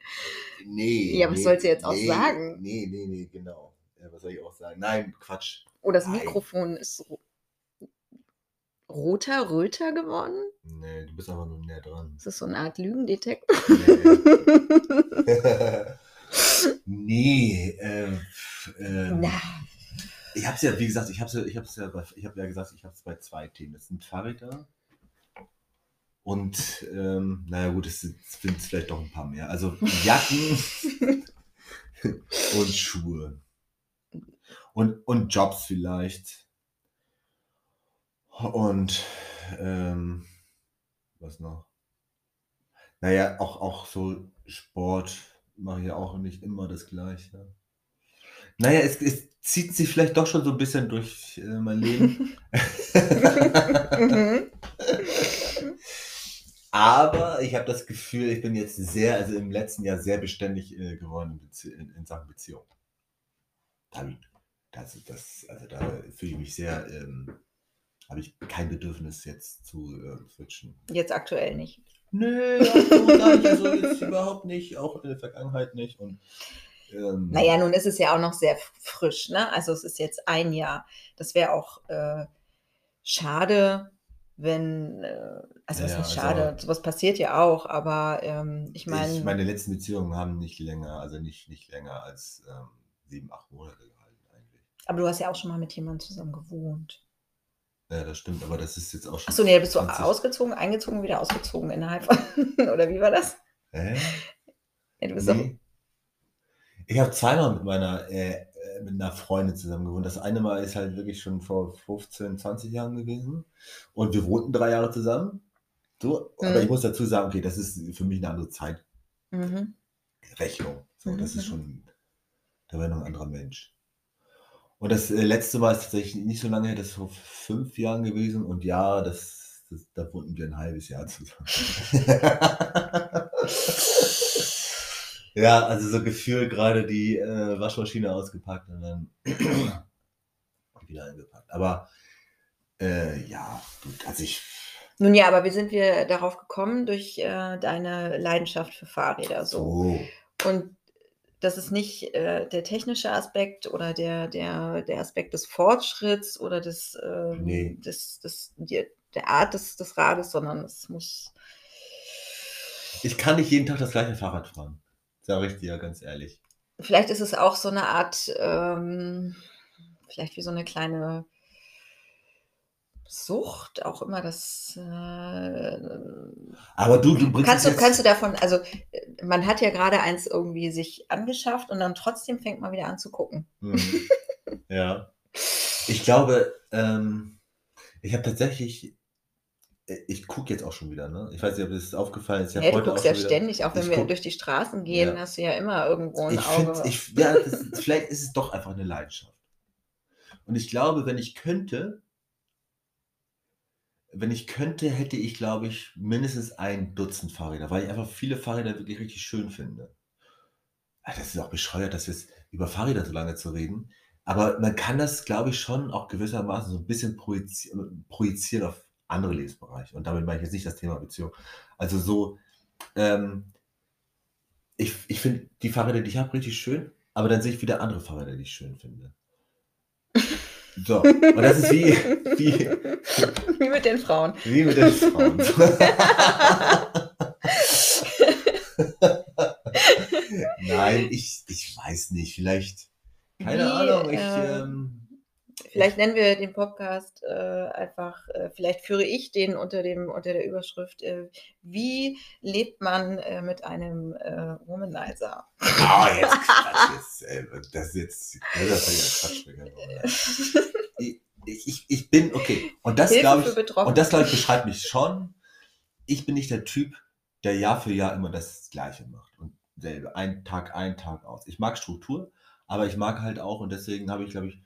A: Nee.
B: Ja, was
A: nee,
B: sollst du jetzt auch
A: nee,
B: sagen?
A: Nee, nee, nee, genau. Ja, was soll ich auch sagen? Nein, Quatsch.
B: Oh, das
A: Nein.
B: Mikrofon ist ro- roter, röter geworden.
A: Nee, du bist einfach nur näher dran.
B: Ist das so eine Art Lügendetektor?
A: Nee. nee, ähm,
B: Na,
A: Ich habe es ja, wie gesagt, ich habe ja, ich hab's ja, ich habe ja gesagt, ich habe es bei zwei Themen. Das sind Fahrräder und, ähm, naja gut, es sind vielleicht doch ein paar mehr. Also Jacken und Schuhe und, und Jobs vielleicht und ähm, was noch? Naja, auch, auch so Sport mache ich ja auch nicht immer das Gleiche. Naja, es, es zieht sich vielleicht doch schon so ein bisschen durch äh, mein Leben. Aber ich habe das Gefühl, ich bin jetzt sehr, also im letzten Jahr sehr beständig äh, geworden in, in, Sachen Beziehung. Da, das, das, also da fühle ich mich sehr, ähm, habe ich kein Bedürfnis jetzt zu äh, switchen.
B: Jetzt aktuell nicht.
A: Nö, absolut gar nicht, also jetzt überhaupt nicht, auch in der Vergangenheit nicht. Und, ähm,
B: Naja, nun ist es ja auch noch sehr frisch, ne? Also es ist jetzt ein Jahr. Das wäre auch äh, schade, wenn, äh, also
A: Ja,
B: heißt
A: also-
B: schade, sowas passiert ja auch, aber ähm, ich meine,
A: ich, meine letzten Beziehungen haben nicht länger, also nicht, nicht länger als ähm, sieben, acht Monate gehalten eigentlich.
B: aber du hast ja auch schon mal mit jemandem zusammen gewohnt.
A: Ja, das stimmt, aber das ist jetzt auch schon.
B: Achso, nee, bist du
A: 20
B: ausgezogen, eingezogen, wieder ausgezogen innerhalb von, oder wie war das?
A: Hä?
B: Ja, du bist
A: Nee. Ich habe zweimal mit meiner äh, äh, mit einer Freundin zusammen gewohnt. Das eine Mal ist halt wirklich schon vor 15, 20 Jahren gewesen. Und wir wohnten drei Jahre zusammen. So, aber
B: Mhm.
A: ich muss dazu sagen, okay, das ist für mich eine andere
B: mhm.
A: Zeitrechnung. So, das ist
B: Mhm.
A: schon, da war noch ein anderer Mensch. Und das äh, letzte Mal ist tatsächlich nicht so lange her, das ist vor fünf Jahren gewesen. Und ja, das, das, da wohnten wir ein halbes Jahr zusammen. Ja, also so gefühlt gerade die äh, Waschmaschine ausgepackt und dann wieder eingepackt. Aber äh, ja, gut, also ich.
B: Nun ja, aber wie sind wir darauf gekommen? Durch äh, deine Leidenschaft für Fahrräder. So.
A: So.
B: Und das ist nicht äh, der technische Aspekt oder der, der, der Aspekt des Fortschritts oder des, ähm,
A: Nee.
B: des, des, der, der Art des, des Rades, sondern es muss.
A: Ich kann nicht jeden Tag das gleiche Fahrrad fahren. Sag ich dir ganz ehrlich.
B: Vielleicht ist es auch so eine Art, ähm, vielleicht wie so eine kleine Sucht, auch immer das. Äh,
A: Aber du, du bringst
B: kannst,
A: es
B: du, kannst du davon, also äh, man hat ja gerade eins irgendwie sich angeschafft und dann trotzdem fängt man wieder an zu gucken.
A: Mhm. ja. Ich glaube, ähm, ich habe tatsächlich, äh, ich gucke jetzt auch schon wieder, ne? Ich weiß nicht, ob das aufgefallen ist. Ich
B: Ja, du guckst
A: auch
B: ja ständig, auch wenn wir
A: guck-
B: durch die Straßen gehen,
A: Ja.
B: hast du ja immer irgendwo ein
A: Ich
B: Auge.
A: ich, ja, das, vielleicht ist es doch einfach eine Leidenschaft. Und ich glaube, wenn ich könnte, wenn ich könnte, hätte ich, glaube ich, mindestens ein Dutzend Fahrräder, weil ich einfach viele Fahrräder wirklich richtig schön finde. Ah, Das ist auch bescheuert, dass jetzt über Fahrräder so lange zu reden. Aber man kann das, glaube ich, schon auch gewissermaßen so ein bisschen projizi projizieren auf andere Lebensbereiche. Und damit meine ich jetzt nicht das Thema Beziehung. Also so, ähm, ich, ich finde die Fahrräder, die ich habe, richtig schön, aber dann sehe ich wieder andere Fahrräder, die ich schön finde. So, und das ist wie, wie,
B: Wie mit den Frauen.
A: wie mit den Frauen. Nein, ich, ich weiß nicht, vielleicht, keine
B: Wie,
A: Ahnung, ich,
B: äh,
A: ähm,
B: Vielleicht nennen wir den Podcast äh, einfach, äh, vielleicht führe ich den unter, dem, unter der Überschrift, äh, wie lebt man äh, mit einem äh, Womanizer?
A: oh, jetzt Quatsch, jetzt, äh, das ist jetzt, das ist ja Quatsch. Ich, ich, ich bin, okay, und das glaube ich, und das glaube ich beschreibt mich schon. Ich bin nicht der Typ, der Jahr für Jahr immer das Gleiche macht und selbe, ein Tag ein, Tag aus. Ich mag Struktur, aber ich mag halt auch, und deswegen habe ich, glaube ich,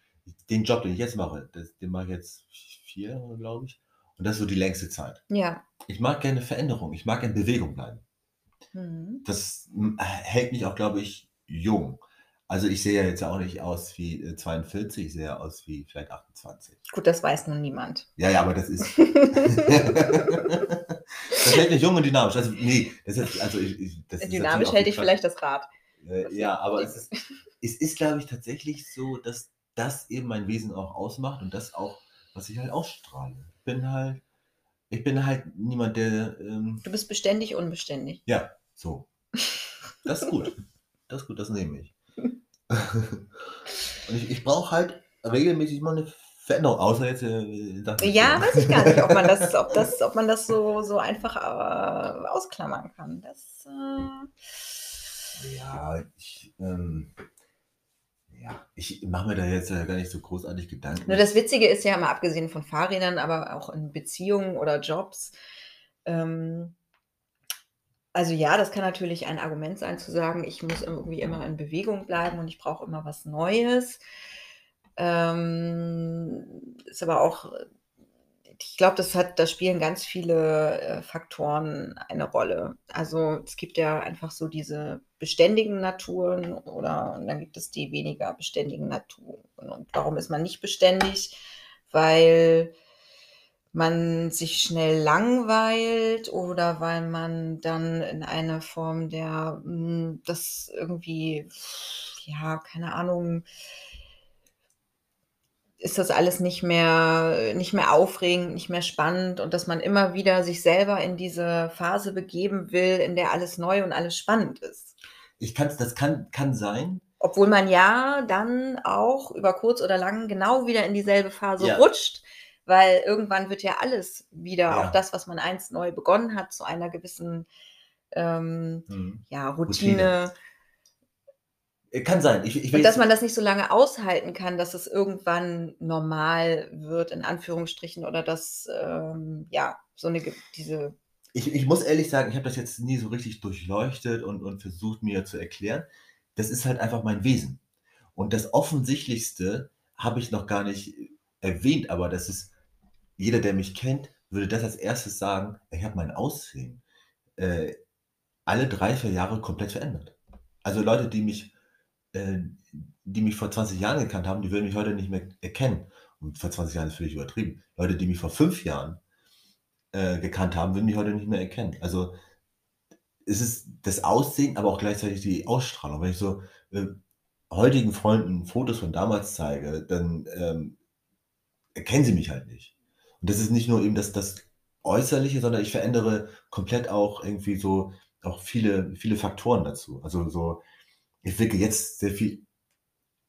A: den Job, den ich jetzt mache, das, den mache ich jetzt vier Jahre, glaube ich. Und das ist so die längste Zeit.
B: Ja.
A: Ich mag gerne Veränderung, ich mag in Bewegung bleiben.
B: Mhm.
A: Das mm, hält mich auch, glaube ich, jung. Also ich sehe ja jetzt auch nicht aus wie äh, 42, ich sehe ja aus wie vielleicht 28.
B: Gut, das weiß nun niemand.
A: Ja, ja, aber das ist. das hält mich jung und dynamisch. Also, nee, das ist, also ich, ich, das
B: Dynamisch hält dich
A: Quatsch.
B: vielleicht das Rad.
A: Äh, ja, aber es ist, es ist, glaube ich, tatsächlich so, dass das eben mein Wesen auch ausmacht und das auch, was ich halt ausstrahle. Ich bin halt, ich bin halt niemand, der, ähm,
B: Du bist beständig, unbeständig.
A: ja, so. Das ist gut. Das ist gut, das nehme ich. und ich, ich brauche halt regelmäßig mal eine Veränderung, außer jetzt. Äh,
B: Ja, weiß ich gar nicht, ob man das, ob das, ob man das so, so einfach äh, ausklammern kann. Das, äh,
A: Ja, ich, ähm, ja, ich mache mir da jetzt ja gar nicht so großartig Gedanken.
B: Nur das Witzige ist ja mal abgesehen von Fahrrädern, aber auch in Beziehungen oder Jobs. Ähm, also ja, das kann natürlich ein Argument sein zu sagen, ich muss irgendwie immer in Bewegung bleiben und ich brauche immer was Neues. Ähm, ist aber auch, ich glaube, das hat, da spielen ganz viele äh, Faktoren eine Rolle. Also es gibt ja einfach so diese beständigen Naturen oder und dann gibt es die weniger beständigen Naturen. Und warum ist man nicht beständig? Weil man sich schnell langweilt oder weil man dann in eine Form der, mh, das irgendwie, ja, keine Ahnung, ist das alles nicht mehr, nicht mehr aufregend, nicht mehr spannend und dass man immer wieder sich selber in diese Phase begeben will, in der alles neu und alles spannend ist.
A: Ich kann, das kann, kann sein.
B: Obwohl man ja dann auch über kurz oder lang genau wieder in dieselbe Phase
A: Ja.
B: rutscht, weil irgendwann wird ja alles wieder,
A: Ja.
B: auch das, was man einst neu begonnen hat, zu einer gewissen ähm,
A: Hm.
B: ja, Routine.
A: Äh, Kann sein. Ich, ich
B: Und dass man das nicht so lange aushalten kann, dass es irgendwann normal wird, in Anführungsstrichen, oder dass, ähm, ja, so eine, diese,
A: ich, ich muss ehrlich sagen, ich habe das jetzt nie so richtig durchleuchtet und, und versucht mir zu erklären. Das ist halt einfach mein Wesen. Und das Offensichtlichste habe ich noch gar nicht erwähnt, aber das ist, jeder, der mich kennt, würde das als erstes sagen, ich habe mein Aussehen äh, alle drei, vier Jahre komplett verändert. Also Leute, die mich, äh, die mich vor 20 Jahren gekannt haben, die würden mich heute nicht mehr erkennen. Und vor 20 Jahren ist völlig übertrieben. Leute, die mich vor fünf Jahren äh, gekannt haben, würden mich heute nicht mehr erkennen. Also es ist das Aussehen, aber auch gleichzeitig die Ausstrahlung. Wenn ich so äh, heutigen Freunden Fotos von damals zeige, dann ähm, erkennen sie mich halt nicht. Und das ist nicht nur eben das, das Äußerliche, sondern ich verändere komplett auch irgendwie so auch viele, viele Faktoren dazu. Also so, ich wirke jetzt sehr viel,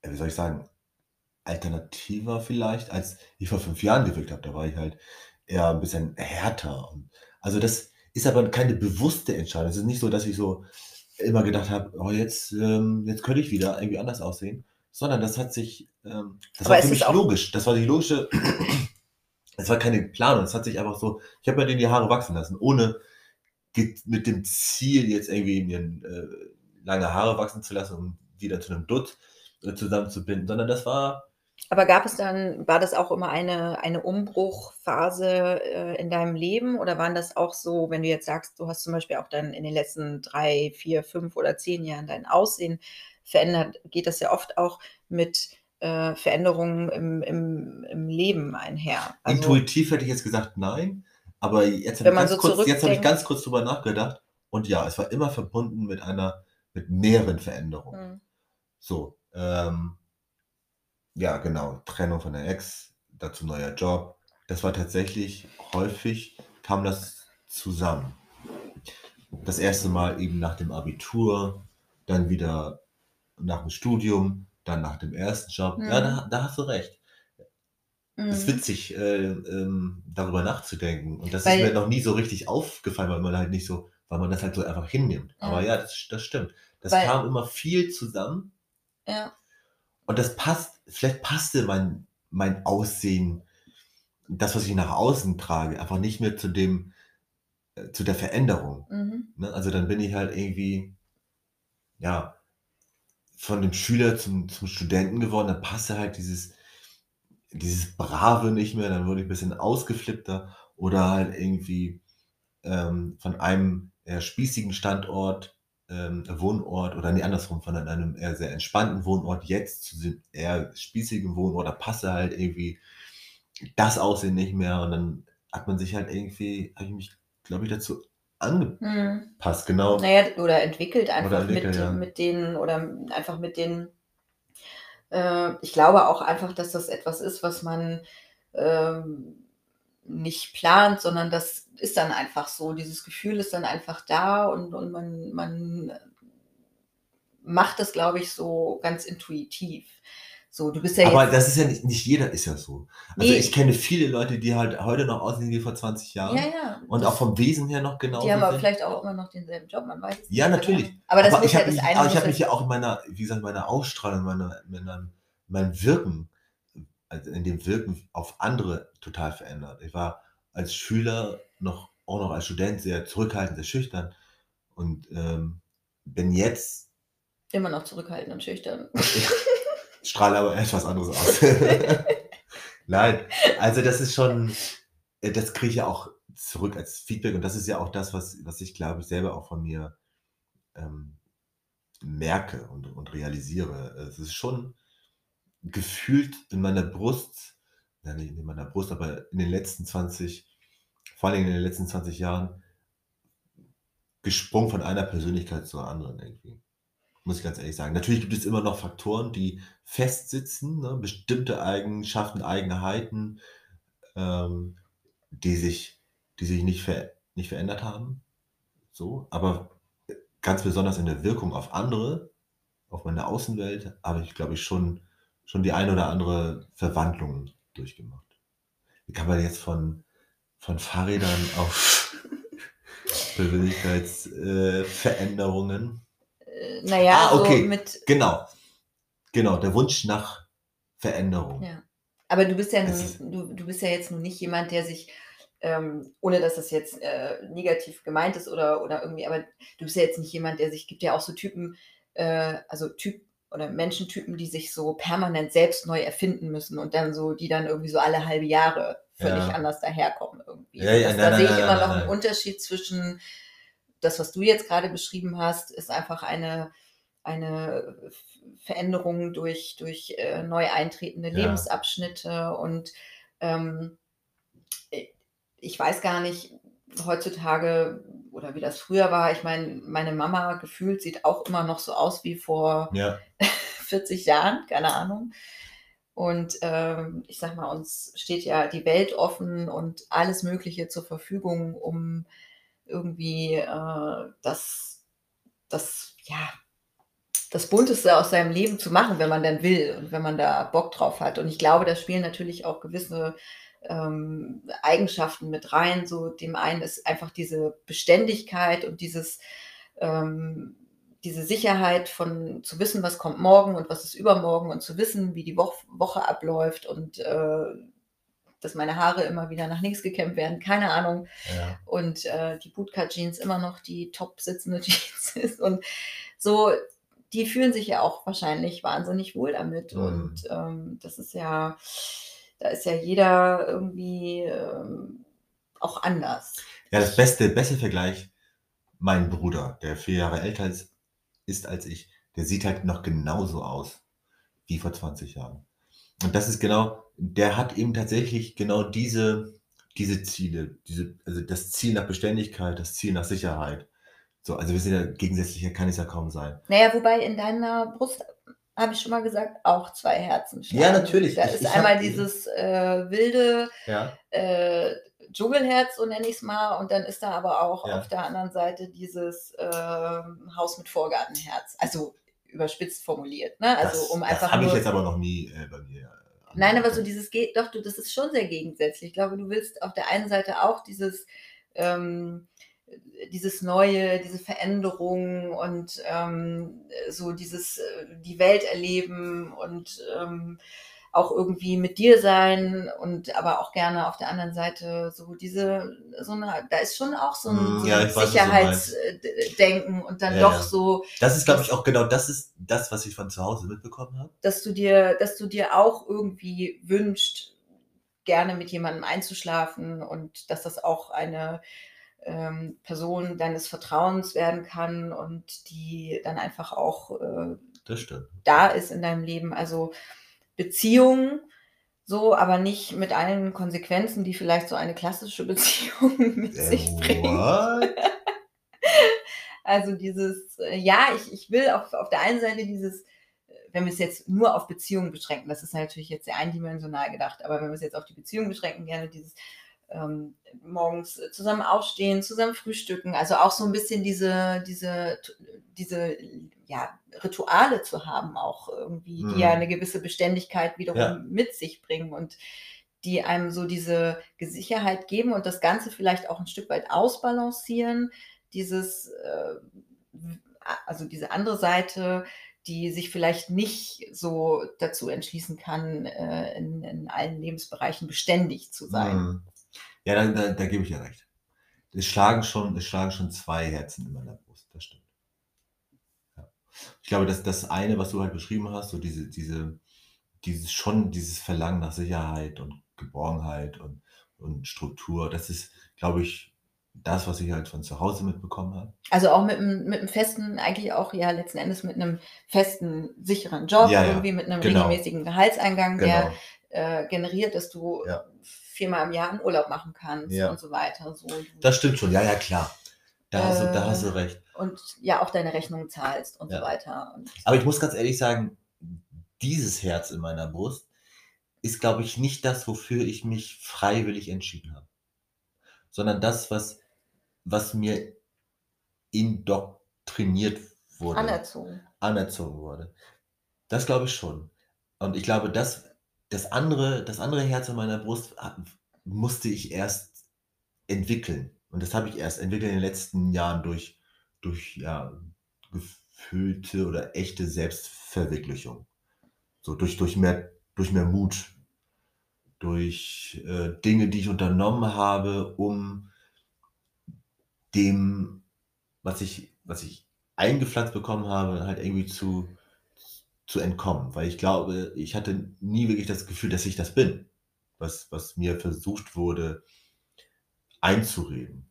A: wie soll ich sagen, alternativer vielleicht, als ich vor fünf Jahren gewirkt habe. Da war ich halt eher ein bisschen härter. Also das ist aber keine bewusste Entscheidung. Es ist nicht so, dass ich so immer gedacht habe, oh, jetzt, ähm, jetzt könnte ich wieder irgendwie anders aussehen, sondern das hat sich, ähm, das
B: Aber
A: war für mich logisch. Das war die logische, es war keine Planung. Es hat sich einfach so, ich habe mir denen die Haare wachsen lassen, ohne mit dem Ziel, jetzt irgendwie mir äh, lange Haare wachsen zu lassen, um die dann zu einem Dutt äh, zusammenzubinden, sondern das war,
B: Aber gab es dann, war das auch immer eine, eine Umbruchphase äh, in deinem Leben oder waren das auch so, wenn du jetzt sagst, du hast zum Beispiel auch dann in den letzten drei, vier, fünf oder zehn Jahren dein Aussehen verändert, geht das ja oft auch mit äh, Veränderungen im, im, im Leben einher. Also,
A: intuitiv hätte ich jetzt gesagt, nein, aber jetzt habe ich, ganz
B: so
A: kurz, jetzt habe ich ganz kurz drüber nachgedacht und ja, es war immer verbunden mit einer, mit mehreren Veränderungen.
B: Hm.
A: So, ähm, ja, genau, Trennung von der Ex, dazu neuer Job. Das war tatsächlich häufig, kam das zusammen. Das erste Mal eben nach dem Abitur, dann wieder nach dem Studium, dann nach dem ersten Job. Ja,
B: Mhm.
A: da, da hast du recht. Es ist
B: Mhm.
A: witzig, äh, ähm, darüber nachzudenken. Und das
B: Weil-
A: ist mir noch nie so richtig aufgefallen, weil man halt nicht so, weil man das halt so einfach hinnimmt. Aber
B: Ja.
A: ja, das, das stimmt. Das
B: Weil-
A: kam immer viel zusammen.
B: Ja.
A: Und das passt, vielleicht passte mein, mein Aussehen, das, was ich nach außen trage, einfach nicht mehr zu dem, äh, zu der Veränderung.
B: Mhm.
A: Ne? Also dann bin ich halt irgendwie, ja, von dem Schüler zum, zum Studenten geworden, dann passte halt dieses, dieses Brave nicht mehr, dann wurde ich ein bisschen ausgeflippter oder halt irgendwie ähm, von einem eher spießigen Standort, ähm, Wohnort oder nee, andersrum, von einem eher sehr entspannten Wohnort jetzt zu dem eher spießigen Wohnort, da passte halt irgendwie das Aussehen nicht mehr und dann hat man sich halt irgendwie, habe ich mich, glaube ich, dazu angepasst,
B: Hm.
A: genau.
B: Naja, oder entwickelt einfach
A: Oder entwickelt,
B: mit,
A: ja.
B: mit denen oder einfach mit den. Äh, ich glaube auch einfach, dass das etwas ist, was man ähm, nicht plant, sondern das ist dann einfach so. Dieses Gefühl ist dann einfach da und, und man, man macht das, glaube ich, so ganz intuitiv. So, du bist ja
A: Aber das ist ja nicht, nicht jeder ist ja so. Also
B: Nee.
A: ich kenne viele Leute, die halt heute noch aussehen wie vor 20 Jahren
B: ja, ja.
A: und auch vom Wesen her noch genauso
B: die haben aber vielleicht auch immer noch denselben Job, man weiß es
A: Ja,
B: nicht.
A: natürlich.
B: Aber das
A: aber ich
B: ja das
A: mich,
B: eine.
A: aber ich habe
B: ja-
A: mich ja auch in meiner, wie gesagt, meiner Ausstrahlung, meiner, meiner, meinem Wirken, also in dem Wirken auf andere total verändert. Ich war als Schüler noch, auch noch als Student sehr zurückhaltend, sehr schüchtern und ähm, bin jetzt,
B: immer noch zurückhaltend und schüchtern.
A: strahle aber etwas anderes aus. Nein, also das ist schon, äh, das kriege ich ja auch zurück als Feedback und das ist ja auch das, was, was ich glaube ich selber auch von mir ähm, merke und, und realisiere. Es ist schon gefühlt in meiner Brust, ja nicht in meiner Brust, aber in den letzten 20, vor allem in den letzten 20 Jahren, gesprungen von einer Persönlichkeit zur anderen irgendwie. Muss ich ganz ehrlich sagen. Natürlich gibt es immer noch Faktoren, die festsitzen, ne? bestimmte Eigenschaften, Eigenheiten, ähm, die sich, die sich nicht, ver nicht verändert haben. So, aber ganz besonders in der Wirkung auf andere, auf meine Außenwelt, habe ich, glaube ich, schon, schon die ein oder andere Verwandlung durchgemacht. Wie kann man jetzt von, von Fahrrädern auf Persönlichkeitsveränderungen? Äh,
B: naja,
A: Ah, okay.
B: so mit.
A: Genau. Genau, der Wunsch nach Veränderung.
B: Ja. Aber du bist ja, nun, du, du bist ja jetzt nun nicht jemand, der sich, ähm, ohne dass das jetzt äh, negativ gemeint ist oder, oder irgendwie, aber du bist ja jetzt nicht jemand, der sich, gibt ja auch so Typen, äh, also Typ oder Menschentypen, die sich so permanent selbst neu erfinden müssen und dann so, die dann irgendwie so alle halbe Jahre völlig
A: Ja.
B: anders daherkommen irgendwie.
A: Ja, ja,
B: das,
A: nein,
B: da
A: nein,
B: sehe ich
A: nein,
B: immer noch einen. Unterschied zwischen das, was du jetzt gerade beschrieben hast, ist einfach eine eine Veränderung durch, durch äh, neu eintretende. Lebensabschnitte und ähm, ich weiß gar nicht heutzutage oder wie das früher war. Ich meine, meine Mama gefühlt sieht auch immer noch so aus wie vor
A: Ja,
B: 40 Jahren, keine Ahnung. Und ähm, ich sag mal, uns steht ja die Welt offen und alles Mögliche zur Verfügung, um irgendwie äh, das, das, ja, das Bunteste aus seinem Leben zu machen, wenn man dann will und wenn man da Bock drauf hat. Und ich glaube, da spielen natürlich auch gewisse ähm, Eigenschaften mit rein. So dem einen ist einfach diese Beständigkeit und dieses ähm, diese Sicherheit von zu wissen, was kommt morgen und was ist übermorgen und zu wissen, wie die Wo Woche abläuft und äh, dass meine Haare immer wieder nach links gekämmt werden, keine Ahnung.
A: ja.
B: Und äh, die Bootcut-Jeans immer noch die top sitzende Jeans ist. Und so, die fühlen sich ja auch wahrscheinlich wahnsinnig wohl damit.
A: Mhm.
B: Und ähm, das ist ja, da ist ja jeder irgendwie ähm, auch anders.
A: Ja, das beste, beste Vergleich, mein Bruder, der vier Jahre älter ist, ist als ich, der sieht halt noch genauso aus wie vor 20 Jahren. Und das ist genau, der hat eben tatsächlich genau diese, diese Ziele, diese, also das Ziel nach Beständigkeit, das Ziel nach Sicherheit. So, also wir sind ja gegensätzlicher, kann es ja kaum sein.
B: Naja, wobei in deiner Brust, habe ich schon mal gesagt, auch zwei Herzen schlagen.
A: Ja, natürlich.
B: Da
A: Ich-
B: ist
A: ich hab
B: einmal
A: eben-
B: dieses äh, wilde
A: Ja.
B: äh, Dschungelherz, so nenne ich es mal, und dann ist da aber auch
A: Ja.
B: auf der anderen Seite dieses ähm, Haus mit Vorgartenherz. Also überspitzt formuliert, ne? Also
A: das
B: um
A: das habe ich jetzt aber noch nie äh, bei mir. äh,
B: Nein, aber so dieses geht, doch, du, das ist schon sehr gegensätzlich. Ich glaube, du willst auf der einen Seite auch dieses, ähm, dieses Neue, diese Veränderung und ähm, so dieses, äh, die Welt erleben und ähm, auch irgendwie mit dir sein und aber auch gerne auf der anderen Seite so diese, so eine, da ist schon auch so ein,
A: Mm,
B: so
A: ja,
B: ein. Sicherheitsdenken und dann
A: Ja,
B: doch so,
A: Das ist, glaube ich, auch genau das ist das, was ich von zu Hause mitbekommen habe.
B: dass du dir, dass du dir auch irgendwie wünscht, gerne mit jemandem einzuschlafen und dass das auch eine ähm, Person deines Vertrauens werden kann und die dann einfach auch äh, da ist in deinem Leben. Also Beziehung so, aber nicht mit allen Konsequenzen, die vielleicht so eine klassische Beziehung mit sich
A: Äh,
B: bringt.
A: what?
B: Also dieses, äh, ja, ich, ich will auf, auf der einen Seite dieses, äh, wenn wir es jetzt nur auf Beziehungen beschränken, das ist natürlich jetzt sehr eindimensional gedacht, aber wenn wir es jetzt auf die Beziehung beschränken, gerne dieses ähm, morgens zusammen aufstehen, zusammen frühstücken, also auch so ein bisschen diese, diese, diese ja, Rituale zu haben, auch irgendwie, die
A: Mhm.
B: ja eine gewisse Beständigkeit wiederum
A: Ja.
B: mit sich bringen und die einem so diese Sicherheit geben und das Ganze vielleicht auch ein Stück weit ausbalancieren, dieses, äh, also diese andere Seite, die sich vielleicht nicht so dazu entschließen kann, äh, in, in allen Lebensbereichen beständig zu sein.
A: Ja, da, da, da gebe ich dir recht. Es schlagen, schon, es schlagen schon zwei Herzen in meiner Brust, das stimmt. Ja. Ich glaube, dass das eine, was du halt beschrieben hast, so diese, diese, dieses schon dieses Verlangen nach Sicherheit und Geborgenheit und, und Struktur, das ist, glaube ich, das, was ich halt von zu Hause mitbekommen habe.
B: Also auch mit einem, mit einem festen, eigentlich auch ja letzten Endes mit einem festen, sicheren Job,
A: Ja, ja,
B: irgendwie mit einem
A: genau.
B: regelmäßigen Gehaltseingang,
A: Genau.
B: der äh, generiert, dass du
A: Ja.
B: Viermal im Jahr einen Urlaub machen kannst
A: Ja.
B: und so weiter. So.
A: Das stimmt schon, ja, ja, klar. Da, hast, du, da hast du
B: Äh,
A: recht.
B: und ja auch deine Rechnung zahlst und
A: Ja.
B: so weiter. Und
A: Aber ich muss ganz ehrlich sagen, dieses Herz in meiner Brust ist, glaube ich, nicht das, wofür ich mich freiwillig entschieden habe. Sondern das, was, was mir indoktriniert wurde,
B: anerzogen.
A: anerzogen wurde. Das glaube ich schon. Und ich glaube, das, das, andere, das andere Herz in meiner Brust musste ich erst entwickeln. Und das habe ich erst entwickelt in den letzten Jahren durch, durch ja, gefühlte oder echte Selbstverwirklichung. So durch, durch, mehr, durch mehr Mut, durch äh, Dinge, die ich unternommen habe, um dem, was ich, was ich eingepflanzt bekommen habe, halt irgendwie zu, zu entkommen. Weil ich glaube, ich hatte nie wirklich das Gefühl, dass ich das bin, was, was mir versucht wurde einzureden.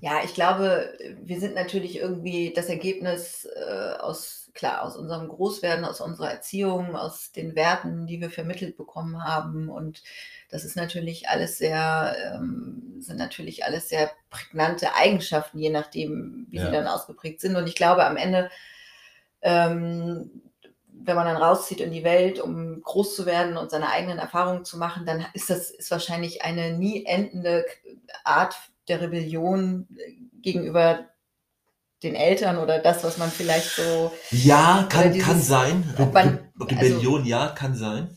B: Ja, ich glaube, wir sind natürlich irgendwie das Ergebnis äh, aus, klar, aus unserem Großwerden, aus unserer Erziehung, aus den Werten, die wir vermittelt bekommen haben. Und das ist natürlich alles sehr, ähm, sind natürlich alles sehr prägnante Eigenschaften, je nachdem, wie
A: Ja.
B: sie dann ausgeprägt sind. Und ich glaube, am Ende, ähm, wenn man dann rauszieht in die Welt, um groß zu werden und seine eigenen Erfahrungen zu machen, dann ist das ist wahrscheinlich eine nie endende Art der Rebellion äh, gegenüber den Eltern oder das, was man vielleicht so.
A: Ja, kann,
B: dieses-
A: kann sein.
B: Man-
A: Re Rebellion, ja, kann sein.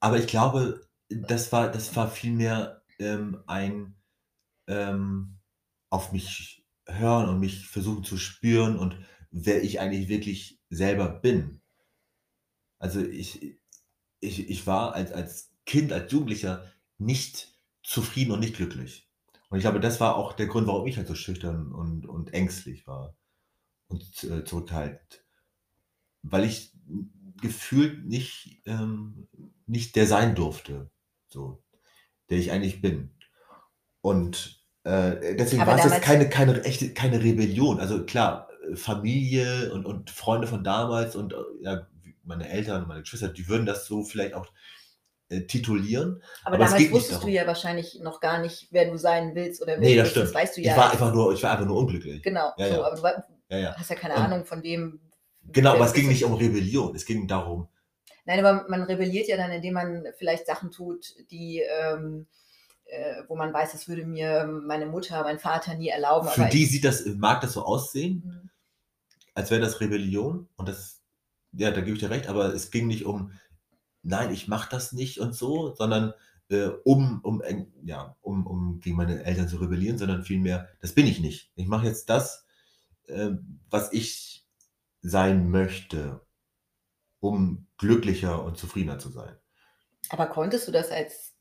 A: Aber ich glaube, das war, das war vielmehr ähm, ein ähm, auf mich hören und mich versuchen zu spüren und wer ich eigentlich wirklich selber bin. Also ich, ich, ich war als, als Kind, als Jugendlicher nicht zufrieden und nicht glücklich. Und ich glaube, das war auch der Grund, warum ich halt so schüchtern und, und ängstlich war und äh, zurückhaltend. Weil ich gefühlt nicht, ähm, nicht der sein durfte, so, der ich eigentlich bin. Und äh, deswegen
B: Aber
A: war es jetzt keine, keine echte, keine Rebellion. Also klar, Familie und, und Freunde von damals und äh, ja, meine Eltern und meine Geschwister, die würden das so vielleicht auch äh, titulieren.
B: Aber,
A: Aber
B: damals wusstest du ja wahrscheinlich noch gar nicht, wer du sein willst oder wer
A: Nee,
B: du
A: das
B: bist.
A: stimmt.
B: Das weißt du ja.
A: Ich war einfach nur, ich war einfach nur unglücklich.
B: Genau,
A: Ja,
B: so,
A: ja.
B: aber du war-
A: Ja,
B: hast ja keine
A: Und-
B: Ahnung von dem.
A: Genau, aber
B: du
A: es ging nicht um Rebellion. Es ging darum,
B: Nein, aber man rebelliert ja dann, indem man vielleicht Sachen tut, die, ähm, äh, wo man weiß, das würde mir meine Mutter, mein Vater nie erlauben.
A: für die sieht das, mag das so aussehen,
B: Mhm.
A: als wäre das Rebellion. Und das, ja, da gebe ich dir recht, aber es ging nicht um, nein, ich mache das nicht und so, sondern äh, um, um, ja, um, um gegen meine Eltern zu rebellieren, sondern vielmehr, das bin ich nicht. Ich mache jetzt das, äh, was ich sein möchte, um glücklicher und zufriedener zu sein.
B: aber konntest du das als.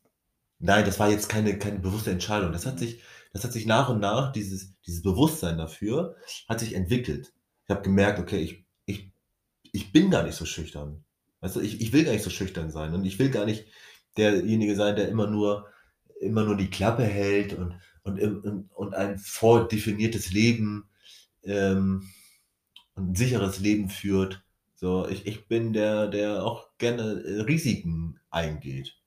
A: Nein, das war jetzt keine, keine bewusste Entscheidung. Das
B: Mhm.
A: hat sich, das hat sich nach und nach, dieses, dieses Bewusstsein dafür, hat sich entwickelt. Ich habe gemerkt, okay, ich, ich, bin gar nicht so schüchtern. Du, ich, ich will gar nicht so schüchtern sein und ich will gar nicht derjenige sein, der immer nur, immer nur die Klappe hält und, und, und, und ein vordefiniertes Leben ähm, und ein sicheres Leben führt. So, ich, ich bin der, der auch gerne äh, Risiken eingeht.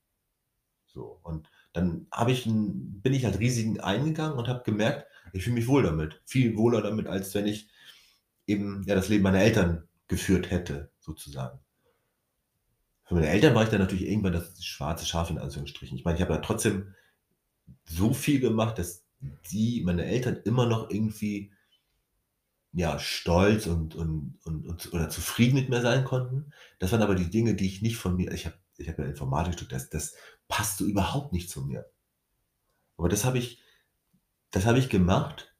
A: So, und dann ich ein, bin ich halt Risiken eingegangen und habe gemerkt, ich fühle mich wohl damit. Viel wohler damit, als wenn ich eben ja das Leben meiner Eltern geführt hätte, sozusagen. Für meine Eltern war ich dann natürlich irgendwann das schwarze Schaf in Anführungsstrichen. Ich meine, ich habe ja trotzdem so viel gemacht, dass die, meine Eltern immer noch irgendwie ja, stolz und, und, und, und oder zufrieden mit mir sein konnten. Das waren aber die Dinge, die ich nicht von mir, ich habe ich hab ja Informatik studiert, das, das passt so überhaupt nicht zu mir. Aber das habe ich, das habe ich gemacht,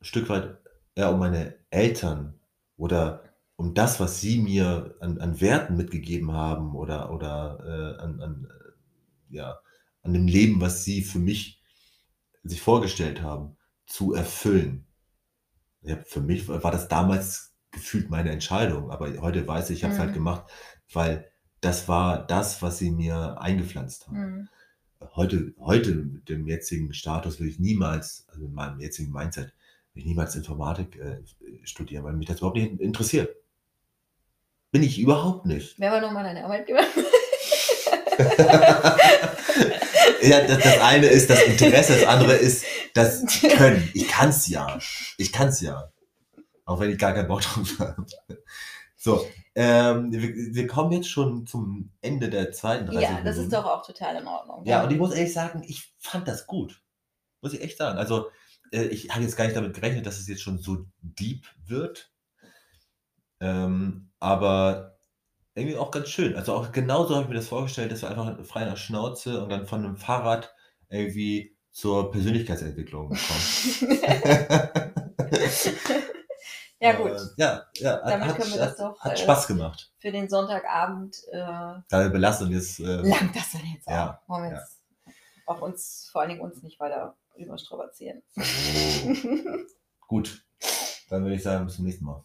A: ein Stück weit, ja, um meine Eltern oder um das, was sie mir an, an Werten mitgegeben haben oder, oder äh, an, an, äh, ja, an dem Leben, was sie für mich sich vorgestellt haben, zu erfüllen. Ja, für mich war das damals gefühlt meine Entscheidung, aber heute weiß ich, ich habe es
B: Mhm.
A: halt gemacht, weil das war das, was sie mir eingepflanzt haben.
B: Mhm.
A: Heute, heute mit dem jetzigen Status will ich niemals, also mit meinem jetzigen Mindset, will ich niemals Informatik äh, studieren, weil mich das überhaupt nicht interessiert. Bin ich überhaupt nicht.
B: Wer war nochmal dein Arbeitgeber?
A: ja, das, das eine ist das Interesse, das andere ist das Können. Ich kann's ja. Ich kann's ja. Auch wenn ich gar keinen Bock drauf habe. So, ähm, wir, wir kommen jetzt schon zum Ende der zweiten 30
B: ja, das ist doch auch total in Ordnung.
A: Ja, und ich muss ehrlich sagen, ich fand das gut. Muss ich echt sagen. Also, äh, ich habe jetzt gar nicht damit gerechnet, dass es jetzt schon so deep wird. Ähm, aber irgendwie auch ganz schön. Also auch genauso habe ich mir das vorgestellt, dass wir einfach frei nach Schnauze und dann von einem Fahrrad irgendwie zur Persönlichkeitsentwicklung kommen.
B: ja, gut.
A: Äh, ja, ja,
B: Damit
A: hat,
B: können wir das doch,
A: hat
B: äh,
A: Spaß gemacht.
B: Für den Sonntagabend äh,
A: Da wir belassen jetzt. Äh,
B: langt das dann jetzt auch.
A: Ja,
B: Wollen wir
A: ja.
B: jetzt auch uns, vor allen Dingen uns nicht weiter überstrapazieren.
A: oh, gut. Dann würde ich sagen, bis zum nächsten Mal.